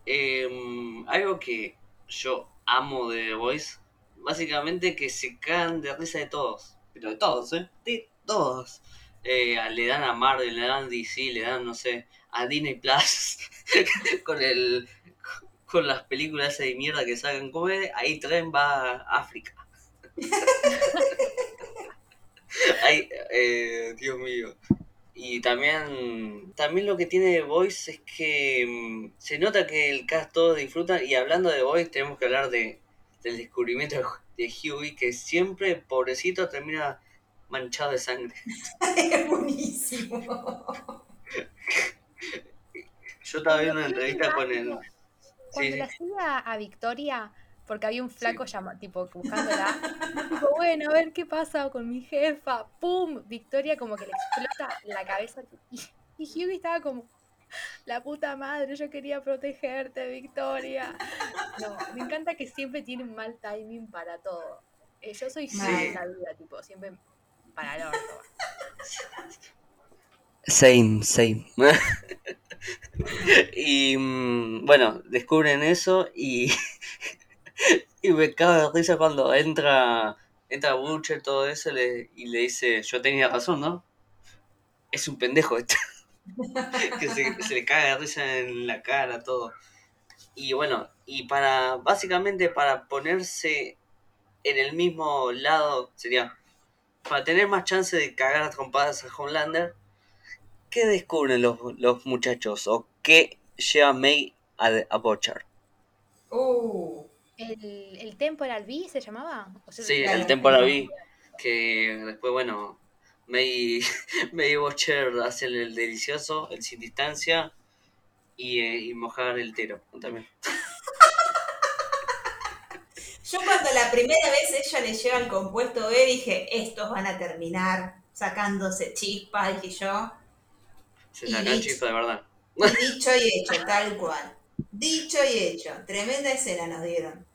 Em, algo que yo amo de The Voice, básicamente que se cagan de risa de todos, pero de todos, ¿eh? De todos. Eh, le dan a Marvel, le dan DC, le dan, no sé, a Disney Plus, con el con las películas de mierda que sacan como ahí tren va a África. Ay, eh, Dios mío. Y también, también lo que tiene The Voice es que mm, se nota que el cast todos disfrutan. Y hablando de Voice, tenemos que hablar de, del descubrimiento de, de Huey, que siempre, pobrecito, termina manchado de sangre. es buenísimo. Yo estaba viendo una entrevista con él. Cuando Sí, sí. la siga a Victoria, porque había un flaco llama, tipo buscándola, tipo, bueno, a ver qué pasa con mi jefa, ¡pum! Victoria como que le explota la cabeza y, y Hughie estaba como, la puta madre, yo quería protegerte, Victoria. No, me encanta que siempre tienen mal timing para todo. Eh, yo soy Sí. En la vida, tipo, siempre para el orto. Same, same. y mm, bueno, descubren eso y, y me cago de risa cuando entra entra Butcher todo eso y le dice, yo tenía razón, ¿no? Es un pendejo este. que se le caga de risa en la cara, todo. Y bueno, y para, básicamente para ponerse en el mismo lado, sería, para tener más chance de cagar a trompadas a Homelander, ¿qué descubren los, los muchachos? ¿O qué lleva May a, a Butcher? Uh, ¿El, el Temporal B se llamaba? O sea, Sí, el Temporal B, que después, bueno, May, May y Butcher hacen el delicioso, el sin distancia y, eh, y mojar el tero también. yo cuando la primera vez ella le lleva el compuesto B, dije, estos van a terminar sacándose chispas, dije yo. Se sacan chispas de verdad. Y dicho y hecho, tal cual. Dicho y hecho. Tremenda escena nos dieron.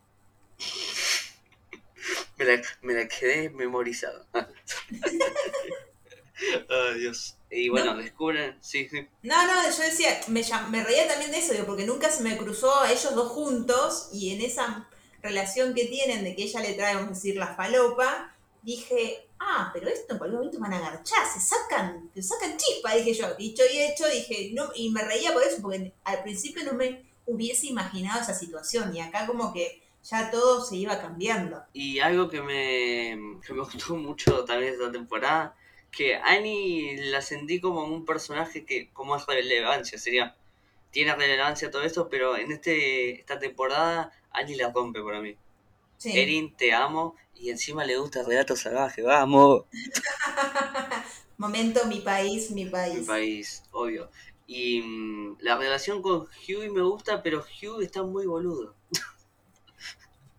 Me la, me la quedé memorizada. Ay, Dios. Y bueno, descubren, sí, sí. No, no, yo decía, me, me reía también de eso, digo, porque nunca se me cruzó a ellos dos juntos y en esa relación que tienen de que ella le trae, vamos a decir, la falopa, dije, ah, pero esto en cualquier momento van a agarchar, se sacan, se sacan chispa, dije yo, dicho y hecho, dije, no, y me reía por eso, porque al principio no me hubiese imaginado esa situación y acá como que ya todo se iba cambiando. Y algo que me, que me gustó mucho también esta temporada, que Annie la sentí como un personaje que como es relevancia, sería, tiene relevancia todo esto, pero en este esta temporada Annie la rompe para mí. Sí. Erin, te amo, y encima le gusta el relato salvaje, vamos. Momento, mi país, mi país. Mi país, obvio. Y mm, la relación con Hughie me gusta, pero Hughie está muy boludo.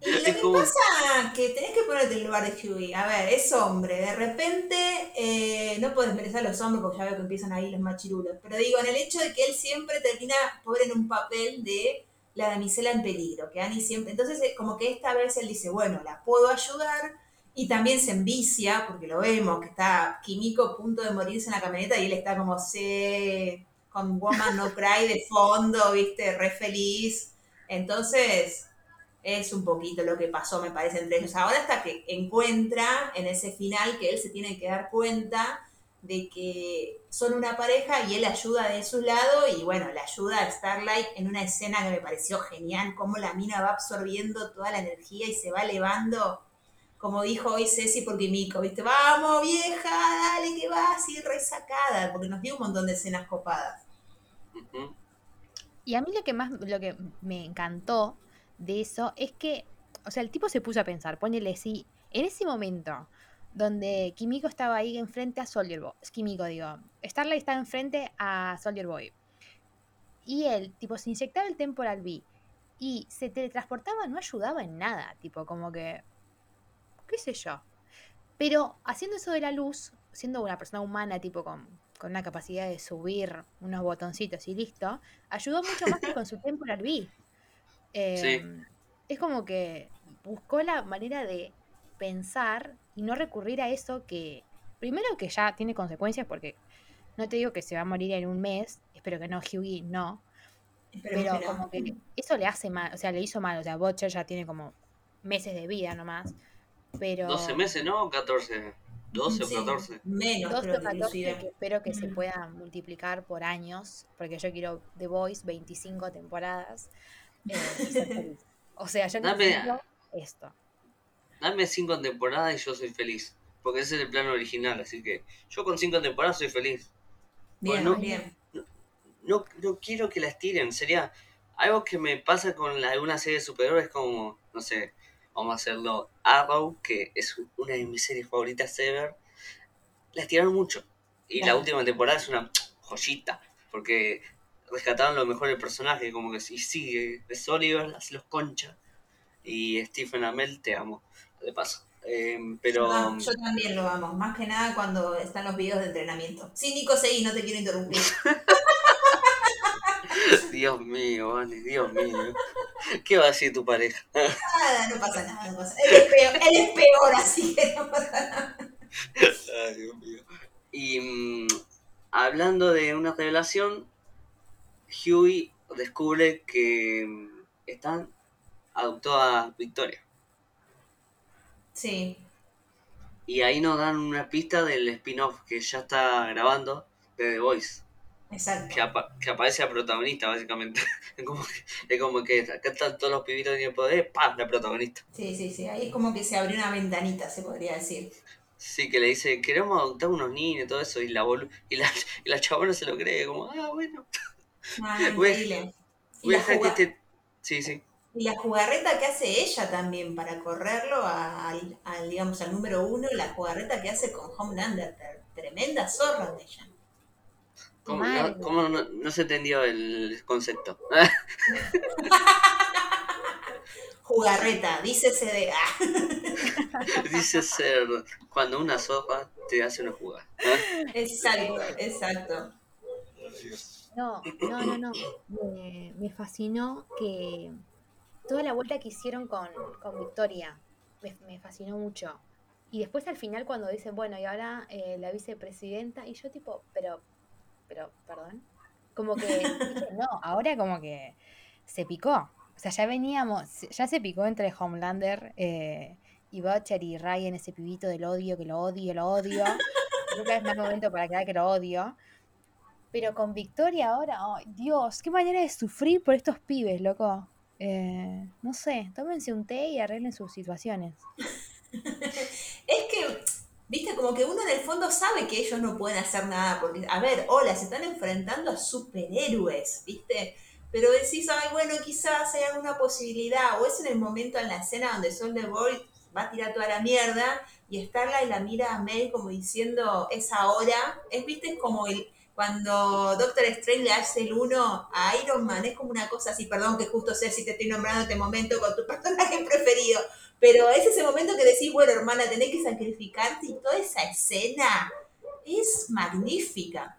Y lo que como- pasa que tenés que ponerte en el lugar de Huey. A ver, es hombre. De repente, eh, no puedes merecer a los hombres porque ya veo que empiezan ahí los machirulos. Pero digo, en el hecho de que él siempre termina pobre en un papel de la damisela en peligro. Que Annie siempre. Entonces, eh, como que esta vez él dice, bueno, la puedo ayudar. Y también se envicia, porque lo vemos, que está Kimiko a punto de morirse en la camioneta y él está como se con Woman No Cry de fondo, viste, re feliz. Entonces, Es un poquito lo que pasó, me parece, entre ellos. Ahora hasta que encuentra en ese final que él se tiene que dar cuenta de que son una pareja y él ayuda de su lado y bueno, le ayuda a Starlight en una escena que me pareció genial, cómo la mina va absorbiendo toda la energía y se va elevando, como dijo hoy Ceci por Kimiko, ¿viste? Vamos vieja, dale que va así resacada, porque nos dio un montón de escenas copadas. Y a mí lo que más, lo que me encantó de eso es que, o sea, el tipo se puso a pensar, ponele si en ese momento donde Kimiko estaba ahí enfrente a Soldier Boy. Kimiko, digo. Starlight estaba enfrente a Soldier Boy. Y él, tipo, se inyectaba el Temporal B y se teletransportaba, no ayudaba en nada. Tipo, como que. ¿Qué sé yo? Pero haciendo eso de la luz, siendo una persona humana, tipo, con, con una capacidad de subir unos botoncitos y listo, ayudó mucho más que con su Temporal B. Em, es como que buscó la manera de pensar y no recurrir a eso que, primero que ya tiene consecuencias porque no te digo que se va a morir en un mes, espero que no, Hughie no, pero, como que eso le hace mal, o sea, le hizo mal, o sea, Butcher ya tiene como meses de vida nomás, pero... 12 meses, ¿no? 14, 12 o 14. Menos, 12 o 14 que espero que se pueda multiplicar por años, porque yo quiero The Voice 25 temporadas eh, O sea, yo necesito esto dame cinco temporadas y yo soy feliz. Porque ese es el plano original, así que yo con cinco temporadas soy feliz. Bien, bien. No, no, quiero que las tiren, sería algo que me pasa con alguna serie de superhéroes como, no sé, vamos a hacerlo Arrow, que es una de mis series favoritas ever. Las tiraron mucho. Y la última temporada es una joyita, porque rescataron lo mejor del personaje, como que sí, sí, es Oliver, hace los concha. Y Stephen Amell, te amo de paso. Em, pero... Yo, también lo amo, más que nada cuando están los videos de entrenamiento. Sí, Nico, seguí, no te quiero interrumpir. Dios mío, Vane, Dios mío. ¿Qué va a decir tu pareja? Nada, no pasa nada, no pasa. Él es peor, él es peor así que no pasa nada. Ay, Dios mío. Y mm, hablando de una revelación, Huey descubre que mm, están adoptó a Victoria. Sí. Y ahí nos dan una pista del spin-off que ya está grabando de The Voice. Exacto. Que, aparece la protagonista, básicamente. es, como que, es como que acá están todos los pibitos de poder, ¡pam! La protagonista. Sí, sí, sí. Ahí es como que se abrió una ventanita, se podría decir. Sí, que le dice, queremos adoptar unos niños y todo eso, y la, y la, y la chabona se lo cree, como, ah, bueno. Ah, increíble. Voy a dejar que este... Sí, sí. Y la jugarreta que hace ella también para correrlo al, digamos, al número uno, la jugarreta que hace con Homelander, tremenda zorra de ella. ¿Cómo, no, se entendió el concepto? jugarreta, dice de dice ser cuando una sopa te hace una jugada. Exacto, exacto. No, no, no, no. me fascinó que toda la vuelta que hicieron con, Victoria me, fascinó mucho. Y después al final cuando dicen, bueno, y ahora eh, la vicepresidenta, y yo tipo, pero, pero, perdón. Como que, no, ahora como que se picó. O sea, ya veníamos, ya se picó entre Homelander eh, y Butcher y Ryan, ese pibito del odio, que lo odio, lo odio. Nunca es más momento para que que lo odio. Pero con Victoria ahora, ay, Dios, qué manera de sufrir por estos pibes, loco. Eh, no sé, tómense un té y arreglen sus situaciones. es que, viste, como que uno en el fondo sabe que ellos no pueden hacer nada, porque, a ver, hola, se están enfrentando a superhéroes, viste, pero decís, ay, bueno, quizás hay alguna posibilidad, o es en el momento en la escena donde Soldier Boy va a tirar toda la mierda y Starla y la mira a Mel como diciendo, es ahora, es, viste, es como el cuando Doctor Strange le hace el uno a Iron Man, es como una cosa así, perdón que justo sé si te estoy nombrando este momento con tu personaje preferido, pero es ese momento que decís, bueno, hermana, tenés que sacrificarte y toda esa escena es magnífica.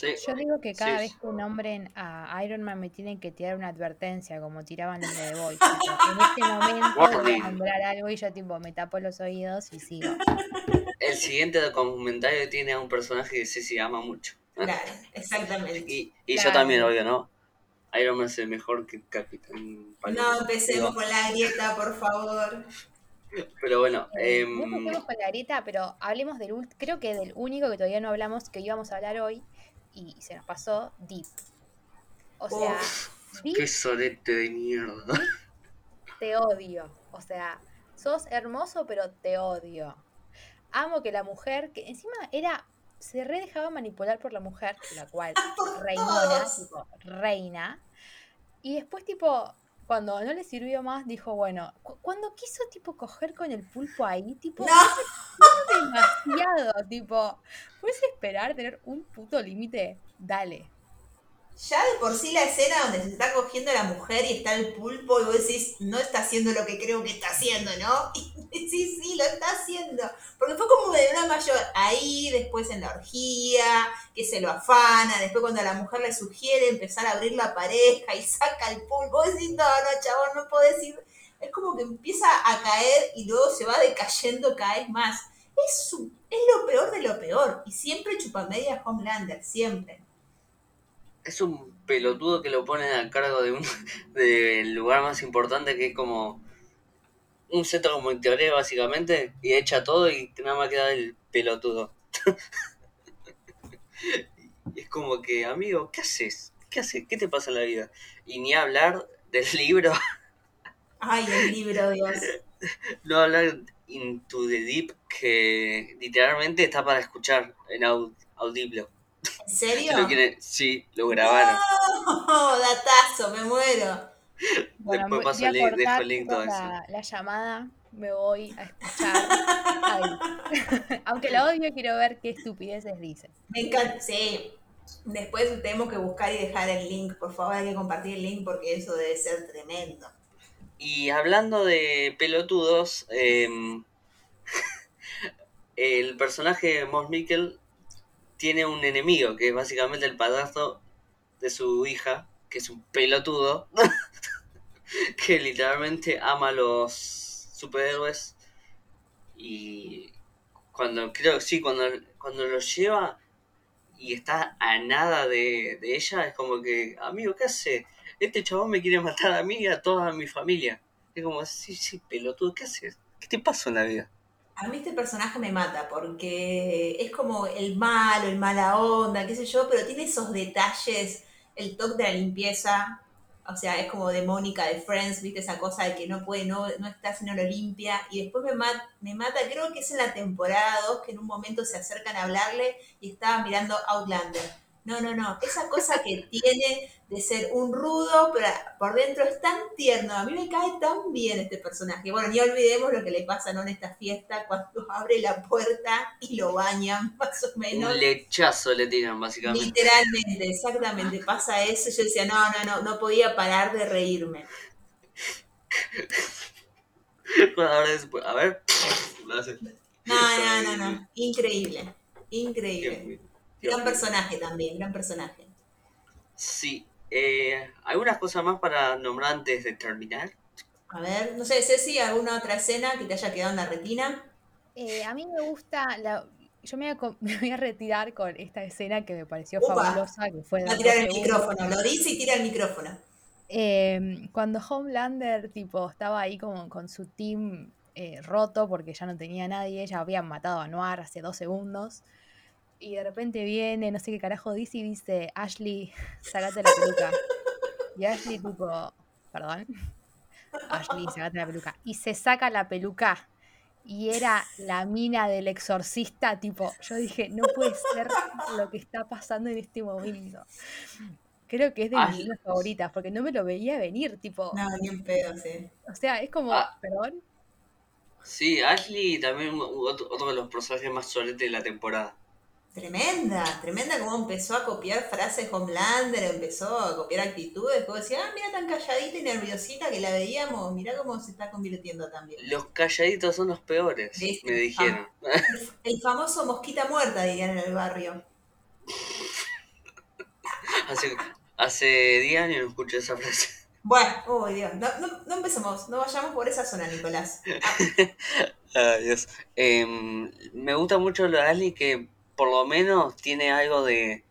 Yo digo que cada vez que nombren a Iron Man me tienen que tirar una advertencia, como tiraban de The Voice. en este momento voy a nombrar algo y yo tipo me tapo los oídos y sigo. El siguiente comentario tiene a un personaje que Ceci ama mucho. Claro, exactamente. Y, yo también, obvio, ¿no? Iron Man es el mejor que Capitán No empecemos con la grieta, por favor. Pero bueno, Eh, eh, no empecemos con la grieta, pero hablemos del creo que del único que todavía no hablamos, que íbamos a hablar hoy, y se nos pasó, Deep. O sea, qué Deep solete de mierda. te odio. O sea, sos hermoso, pero te odio. Amo que la mujer, que encima era, se re dejaba manipular por la mujer, la cual Por reinona, tipo, reina. Y después, tipo, cuando no le sirvió más, dijo, bueno, cu- cuando quiso, tipo, coger con el pulpo ahí, tipo, No, demasiado, tipo, ¿puedes esperar tener un puto límite? Dale. Ya de por sí la escena donde se está cogiendo la mujer y está el pulpo y vos decís, no está haciendo lo que creo que está haciendo, ¿no? Y decís, sí, lo está haciendo. Porque fue como de una mayor ahí, después en la orgía, que se lo afana, después cuando a la mujer le sugiere empezar a abrir la pareja y saca el pulpo, vos decís, no, no, chabón, no podés ir. Es como que empieza a caer y luego se va decayendo cada vez más. Es, es lo peor de lo peor. Y siempre chupamedia Homelander, siempre. Es un pelotudo que lo ponen a cargo de un del lugar más importante que es como un centro como en teoría básicamente y echa todo y nada más queda el pelotudo. Y es como que, amigo, ¿qué haces? ¿Qué haces? ¿Qué te pasa en la vida? Y ni hablar del libro, Ay, el libro, Dios. no hablar Into the Deep que literalmente está para escuchar en au- audible. ¿En serio? Lo quieren- sí, lo grabaron. ¡Oh, datazo, me muero! Bueno, Después paso el link, dejo el link, todo eso. la, la llamada, me voy a escuchar. Aunque la odio, quiero ver qué estupideces dice. Me encanta, sí. Después tenemos que buscar y dejar el link, por favor, hay que compartir el link porque eso debe ser tremendo. Y hablando de pelotudos, em, el personaje de Moss Mikkel tiene un enemigo, que es básicamente el padrastro de su hija, que es un pelotudo, que literalmente ama a los superhéroes. Y cuando, creo, sí, cuando, cuando los lleva y está a nada de, de ella, es como que, amigo, ¿qué hace? Este chabón me quiere matar a mí y a toda mi familia. Es como, sí, sí, pelotudo, ¿qué haces? ¿Qué te pasa en la vida? A mí este personaje me mata porque es como el malo, el mala onda, qué sé yo, pero tiene esos detalles, el toque de la limpieza, o sea, es como de Mónica de Friends, viste esa cosa de que no puede, no, no está si no lo limpia, y después me, ma- me mata, creo que es en la temporada 2 que en un momento se acercan a hablarle y estaba mirando Outlander. No, no, no, esa cosa que tiene de ser un rudo, pero por dentro es tan tierno, a mí me cae tan bien este personaje. Bueno, ni olvidemos lo que le pasa ¿no? en esta fiesta cuando abre la puerta y lo bañan, más o menos. Un lechazo le tiran, básicamente. Literalmente, exactamente, pasa eso. Yo decía, no, no, no, no podía parar de reírme. Ahora a ver. No, no, no, no, increíble, increíble. Gran personaje también, gran personaje. Sí. Eh, ¿Algunas cosas más para nombrar antes de terminar? A ver, no sé, Ceci, ¿alguna otra escena que te haya quedado en la retina? Eh, a mí me gusta, la, yo me voy, a, me voy a retirar con esta escena que me pareció Upa. fabulosa, que fue Va a tirar el segundos. micrófono, lo dice y tira el micrófono. Eh, cuando Homelander tipo estaba ahí como con su team eh, roto porque ya no tenía nadie, ya habían matado a Noir hace dos segundos y de repente viene, no sé qué carajo dice y dice, Ashley, sacate la peluca. Y Ashley tipo, perdón, Ashley, sacate la peluca. Y se saca la peluca y era la mina del exorcista, tipo, yo dije, no puede ser lo que está pasando en este momento. Creo que es de mis escenas favoritas, porque no me lo veía venir, tipo, No, ni un pedo, sí. o sea, es como, Ah. perdón, Sí, Ashley también otro, otro de los personajes más soletes de la temporada. Tremenda, tremenda como empezó a copiar frases Homelander, empezó a copiar actitudes, como decía, ah, mira tan calladita y nerviosita que la veíamos, mira cómo se está convirtiendo también. Los calladitos son los peores, ¿Viste? me dijeron. El famoso mosquita muerta, dirían en el barrio. Hace, hace 10 años no escuché esa frase. Bueno, uy Dios, no, no, no empecemos, no vayamos por esa zona, Nicolás. Ah, Ay, Dios. Em, me gusta mucho lo de Ashley que por lo menos tiene algo de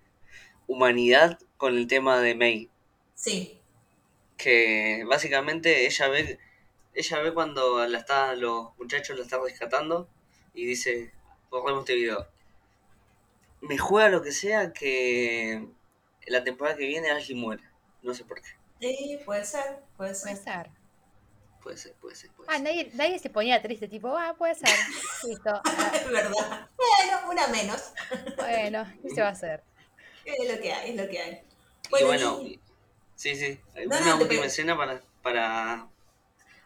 humanidad con el tema de May. Sí. Que básicamente ella ve, ella ve cuando la está, los muchachos la están rescatando y dice, borremos este video. Me juega lo que sea que la temporada que viene alguien muere. No sé por qué. Sí, puede ser, puede Puede ser. Ser. Puede ser, puede ser, puede Ah, ser. nadie, nadie se ponía triste, tipo, ah, puede ser. Listo. Ah, Es verdad. Bueno, una menos. Bueno, ¿qué se va a hacer? Es lo que hay, es lo que hay. y Bueno, y- sí, sí. No, Una no, te última escena para, para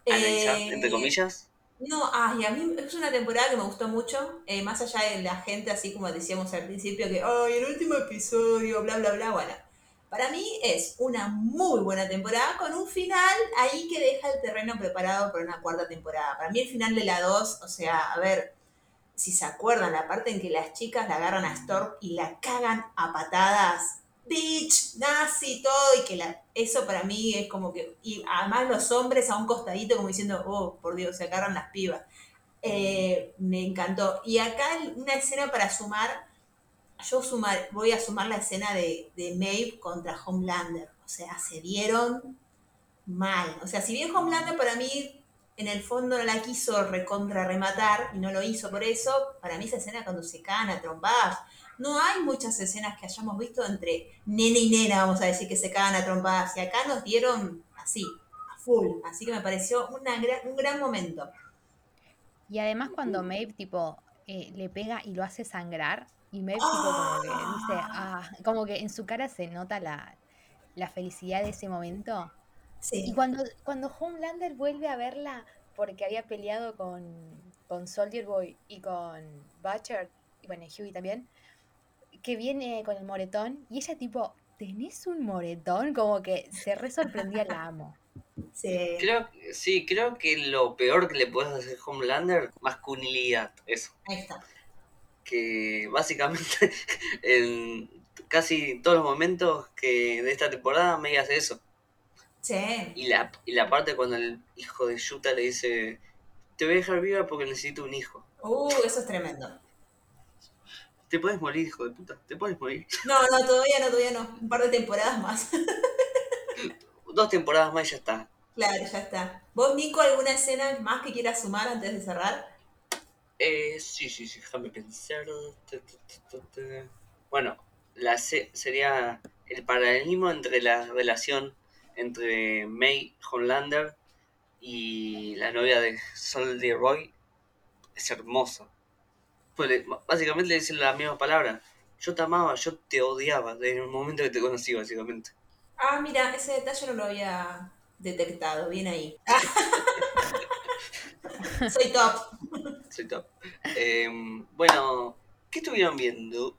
analizar, Eh, entre comillas. No, ay, a mí es una temporada que me gustó mucho, eh, más allá de la gente, así como decíamos al principio, que, ay, el último episodio, bla, bla, bla, bueno. Para mí es una muy buena temporada con un final ahí que deja el terreno preparado para una cuarta temporada. Para mí el final de la 2, o sea, a ver, si se acuerdan, la parte en que las chicas la agarran a Storm y la cagan a patadas, bitch, nazi, todo, y que la, eso para mí es como que, y además los hombres a un costadito como diciendo, oh, por Dios, se agarran las pibas. Eh, me encantó. Y acá una escena para sumar, yo sumar, voy a sumar la escena de, de Maeve contra Homelander. O sea, se dieron mal. O sea, si bien Homelander para mí en el fondo no la quiso recontra rematar y no lo hizo por eso, para mí esa escena cuando se caen a trompadas, no hay muchas escenas que hayamos visto entre nene y nena, vamos a decir, que se cagan a trompadas. Y acá nos dieron así, a full. Así que me pareció una gran- un gran momento. Y además cuando Maeve, tipo, eh, le pega y lo hace sangrar, y tipo, como que dice, ah, como que en su cara se nota la, la felicidad de ese momento. Y Sí. cuando, cuando Homelander vuelve a verla porque había peleado con, con Soldier Boy y con Butcher, y bueno, y Huey también, que viene con el moretón, y ella tipo, ¿tenés un moretón? Como que se re sorprendía, la amo. Sí. Creo, sí, creo que lo peor que le puedes hacer a Homelander, masculinidad, eso. Ahí está. Que básicamente en casi todos los momentos que de esta temporada me hace eso. Sí. Y la, y la parte cuando el hijo de Yuta le dice, te voy a dejar viva porque necesito un hijo. Uh, eso es tremendo. Te puedes morir, hijo de puta, te puedes morir. No, no, todavía no, todavía no. Un par de temporadas más. Dos temporadas más y ya está. claro, ya está. ¿Vos, Nico, alguna escena más que quieras sumar antes de cerrar? Eh, sí, sí, sí, déjame pensar. Bueno, la se- sería el paralelismo entre la relación entre May Homelander y la novia de Soldier Roy es hermoso. Pues básicamente le dicen la misma palabra. Yo te amaba, yo te odiaba desde el momento que te conocí, básicamente. Ah, mira, ese detalle no lo había detectado. Bien ahí. Soy top. Soy top. Em, bueno, ¿qué estuvieron viendo?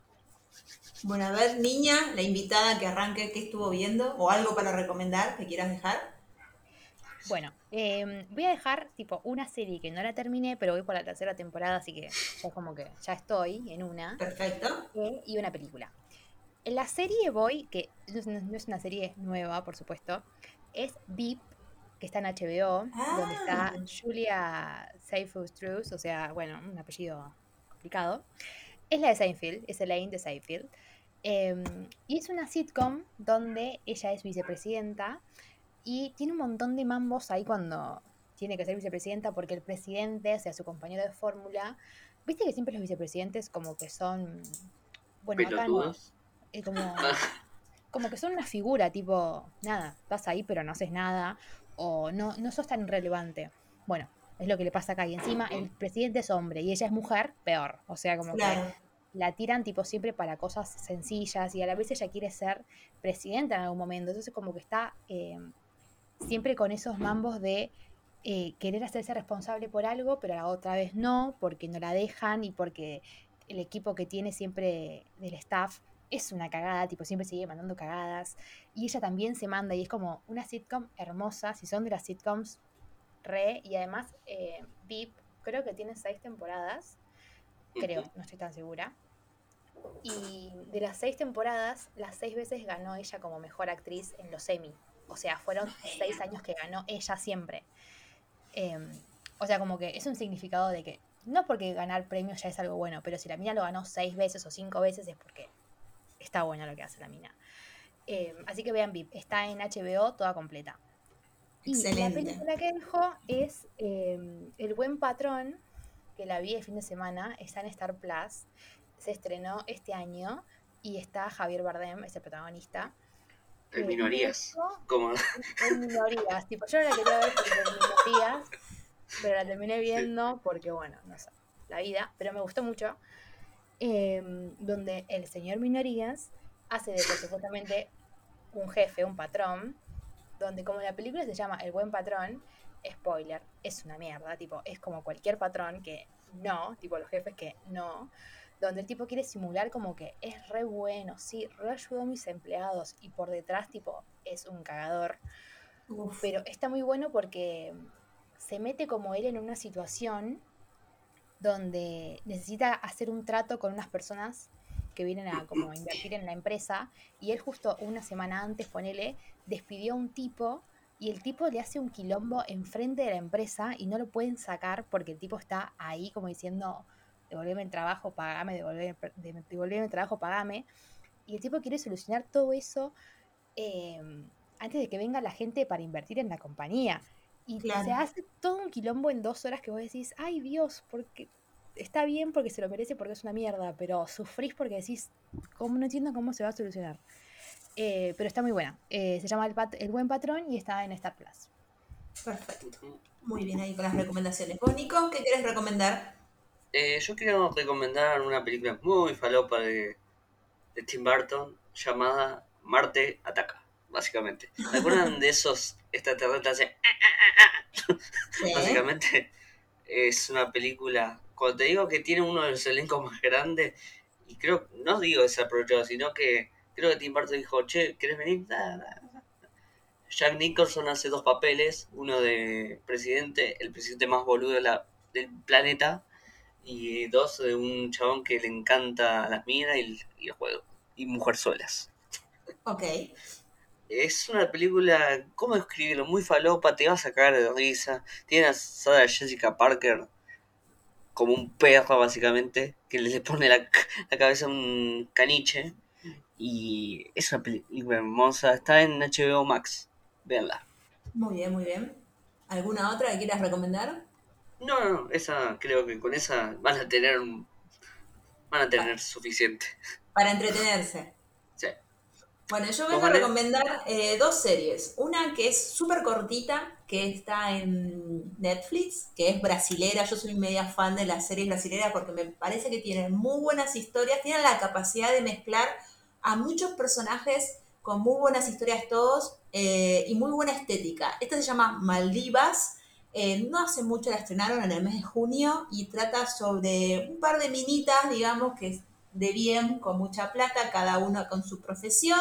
Bueno, a ver, niña, la invitada que arranque, ¿qué estuvo viendo? ¿O algo para recomendar que quieras dejar? Bueno, em, voy a dejar tipo una serie que no la terminé, pero voy por la tercera temporada, así que ya como que ya estoy en una, Perfecto. eh, y una película. En la serie voy, que no es, no es una serie nueva, por supuesto, es VIP, que está en HBO, donde está Ah. Julia Seyfus-Truss, o sea, bueno, un apellido complicado. Es la de Seinfeld, es Elaine de Seinfeld. Em, y es una sitcom donde ella es vicepresidenta y tiene un montón de mambos ahí cuando tiene que ser vicepresidenta porque el presidente, o sea, su compañero de fórmula, viste que siempre los vicepresidentes como que son, bueno, acá no, Pelotudos. eh, como, como que son una figura, tipo, nada, estás ahí pero no haces nada, o no, no sos tan relevante. Bueno, es lo que le pasa acá. Y encima el presidente es hombre y ella es mujer, peor. O sea, como que la tiran tipo siempre para cosas sencillas y a la vez ella quiere ser presidenta en algún momento. Entonces como que está eh, siempre con esos mambos de eh, querer hacerse responsable por algo, pero a la otra vez no, porque no la dejan y porque el equipo que tiene siempre del staff es una cagada, tipo siempre sigue mandando cagadas. Y ella también se manda y es como una sitcom hermosa, si son de las sitcoms re, y además eh, VIP creo que tiene seis temporadas, creo, no estoy tan segura. Y de las seis temporadas, las seis veces ganó ella como mejor actriz en los Emmy. O sea, fueron seis años que ganó ella siempre. Em, o sea, como que es un significado de que no porque ganar premios ya es algo bueno, pero si la mina lo ganó seis veces o cinco veces es porque está buena lo que hace la mina. Eh, así que vean VIP, está en HBO toda completa. Y la película que dejo es eh, El Buen Patrón, que la vi el fin de semana, está en Star Plus, se estrenó este año y está Javier Bardem, es el protagonista. En Eh, minorías. Como en minorías, tipo, yo no la quería ver en minorías, pero la terminé viendo porque, bueno, no sé, la vida, pero me gustó mucho. Em, donde el señor Minorías hace de, pues, supuestamente, un jefe, un patrón, donde como la película se llama El Buen Patrón, spoiler, es una mierda, tipo, es como cualquier patrón que no, tipo los jefes que no, donde el tipo quiere simular como que es re bueno, sí, re ayudó a mis empleados y por detrás, tipo, es un cagador. Uf, Pero está muy bueno porque se mete como él en una situación donde necesita hacer un trato con unas personas que vienen a como invertir en la empresa y él justo una semana antes, ponele, despidió a un tipo y el tipo le hace un quilombo enfrente de la empresa y no lo pueden sacar porque el tipo está ahí como diciendo, devolveme el trabajo, pagame, devolveme, devolveme el trabajo, pagame. Y el tipo quiere solucionar todo eso eh, antes de que venga la gente para invertir en la compañía. Y Claro. se hace todo un quilombo en dos horas que vos decís, ay Dios, porque está bien porque se lo merece porque es una mierda, pero sufrís porque decís, ¿cómo no entiendo cómo se va a solucionar? Eh, pero está muy buena. Eh, se llama el, Pat- El Buen Patrón y está en Star Plus. perfecto. Muy bien ahí con las recomendaciones. ¿Vos, Nico, qué querés recomendar? Eh, yo quiero recomendar una película muy falopa de, de Tim Burton llamada Marte Ataca, básicamente. ¿Se acuerdan de esos extraterrestres? que hacen- Sí. Básicamente es una película, cuando te digo que tiene uno de los elencos más grandes, y creo, no digo desaprovechado, sino que creo que Tim Burton dijo, che, ¿querés venir? Da, da, da. Jack Nicholson hace dos papeles, uno de presidente, el presidente más boludo de la- del planeta, y dos de un chabón que le encanta las minas y y el juego, y mujerzuelas. Ok. Es una película, ¿cómo escribirlo? Muy falopa, te va a sacar de risa. Tiene a Sarah Jessica Parker como un perro, básicamente, que le pone la, la cabeza a un caniche. Y es una película hermosa, está en HBO Max. Véanla. Muy bien, muy bien. ¿Alguna otra que quieras recomendar? No, no, esa creo que con esa van a tener van a tener suficiente. Para entretenerse. Bueno, yo ¿Vos, vengo a recomendar eh, dos series. Una que es súper cortita, que está en Netflix, que es brasilera. Yo soy media fan de las series brasileras porque me parece que tienen muy buenas historias, tienen la capacidad de mezclar a muchos personajes con muy buenas historias todos eh, y muy buena estética. Esta se llama Maldivas. Eh, no hace mucho la estrenaron en el mes de junio y trata sobre un par de minitas, digamos, que de bien, con mucha plata, cada una con su profesión,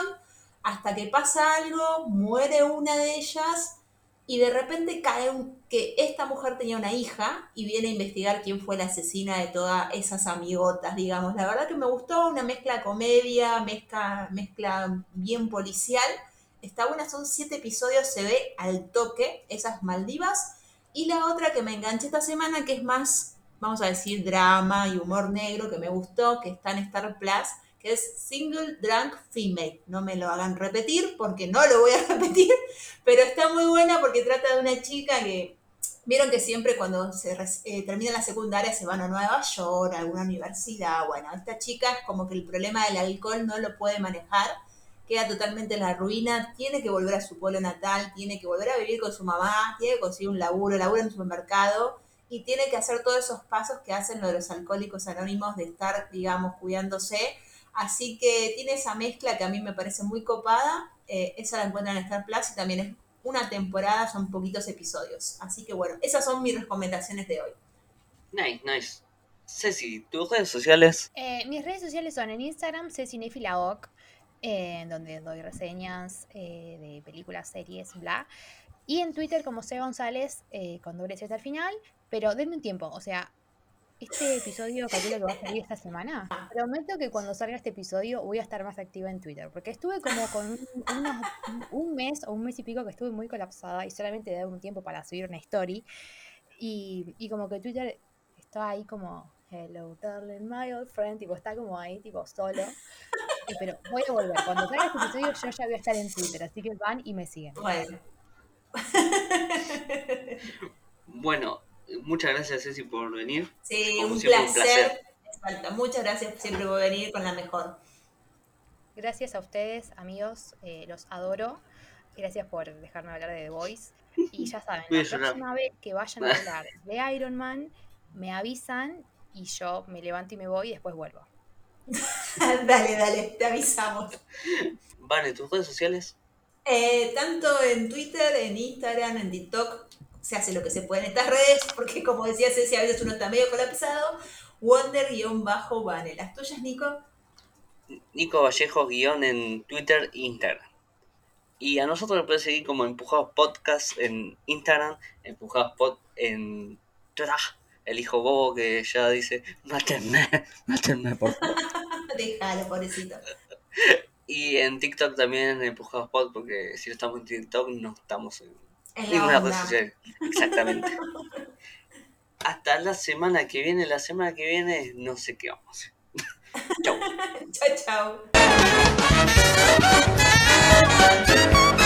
hasta que pasa algo, muere una de ellas y de repente cae un, que esta mujer tenía una hija y viene a investigar quién fue la asesina de todas esas amigotas, digamos. La verdad que me gustó, una mezcla comedia, mezcla, mezcla bien policial. Está buena, son siete episodios, se ve al toque, esas Maldivas. Y la otra que me enganché esta semana, que es más, vamos a decir, drama y humor negro, que me gustó, que está en Star Plus, que es Single Drunk Female. No me lo hagan repetir porque no lo voy a repetir, pero está muy buena porque trata de una chica que, vieron que siempre cuando se eh, termina la secundaria se van a Nueva York, a alguna universidad. Bueno, esta chica es como que el problema del alcohol no lo puede manejar, queda totalmente en la ruina, tiene que volver a su pueblo natal, tiene que volver a vivir con su mamá, tiene que conseguir un laburo, laburo en un supermercado y tiene que hacer todos esos pasos que hacen los alcohólicos anónimos de estar, digamos, cuidándose. Así que tiene esa mezcla que a mí me parece muy copada. Eh, esa la encuentran en Star Plus y también es una temporada, son poquitos episodios. Así que bueno, esas son mis recomendaciones de hoy. Nice, nice. Ceci, tus redes sociales. Eh, mis redes sociales son en Instagram, cecinefilaoc, eh, en donde doy reseñas eh, de películas, series, bla. Y en Twitter como C González, eh, con doble Z al final. Pero denme un tiempo, o sea, este episodio, capítulo que va a salir esta semana, prometo que cuando salga este episodio voy a estar más activa en Twitter. Porque estuve como con un, unos- un mes o un mes y pico que estuve muy colapsada y solamente daba un tiempo para subir una story. Y, y como que Twitter estaba ahí como hello, darling, my old friend, tipo, está como ahí, tipo, solo. Pero voy a volver. Cuando salga este episodio, yo ya voy a estar en Twitter, así que van y me siguen. Bueno. Bueno, muchas gracias Ceci por venir. Sí, Como un siempre, un placer. falta. Muchas gracias siempre por venir con la mejor. Gracias a ustedes, amigos, eh, los adoro. Gracias por dejarme hablar de The Voice. Y ya saben, la próxima vez que vayan a hablar de Iron Man, me avisan y yo me levanto y me voy y después vuelvo. dale, dale, te avisamos. Vale, tus redes sociales. Eh, tanto en Twitter, en Instagram, en TikTok, se hace lo que se puede en estas redes, porque como decía Ceci, a veces uno está medio colapsado. Wonder-Vane. Las tuyas, Nico. Nico Vallejo guion en Twitter e Instagram. Y a nosotros nos puedes seguir como Empujados Podcast en Instagram, Empujados Pod en Twitter. El hijo bobo que ya dice, mátenme, mátenme por favor. Déjalo, pobrecito. Y en TikTok también Empujados Pod, porque si no estamos en TikTok no estamos en ninguna red social. Exactamente. Hasta la semana que viene, la semana que viene no sé qué vamos a hacer. Chau. Chao, chao.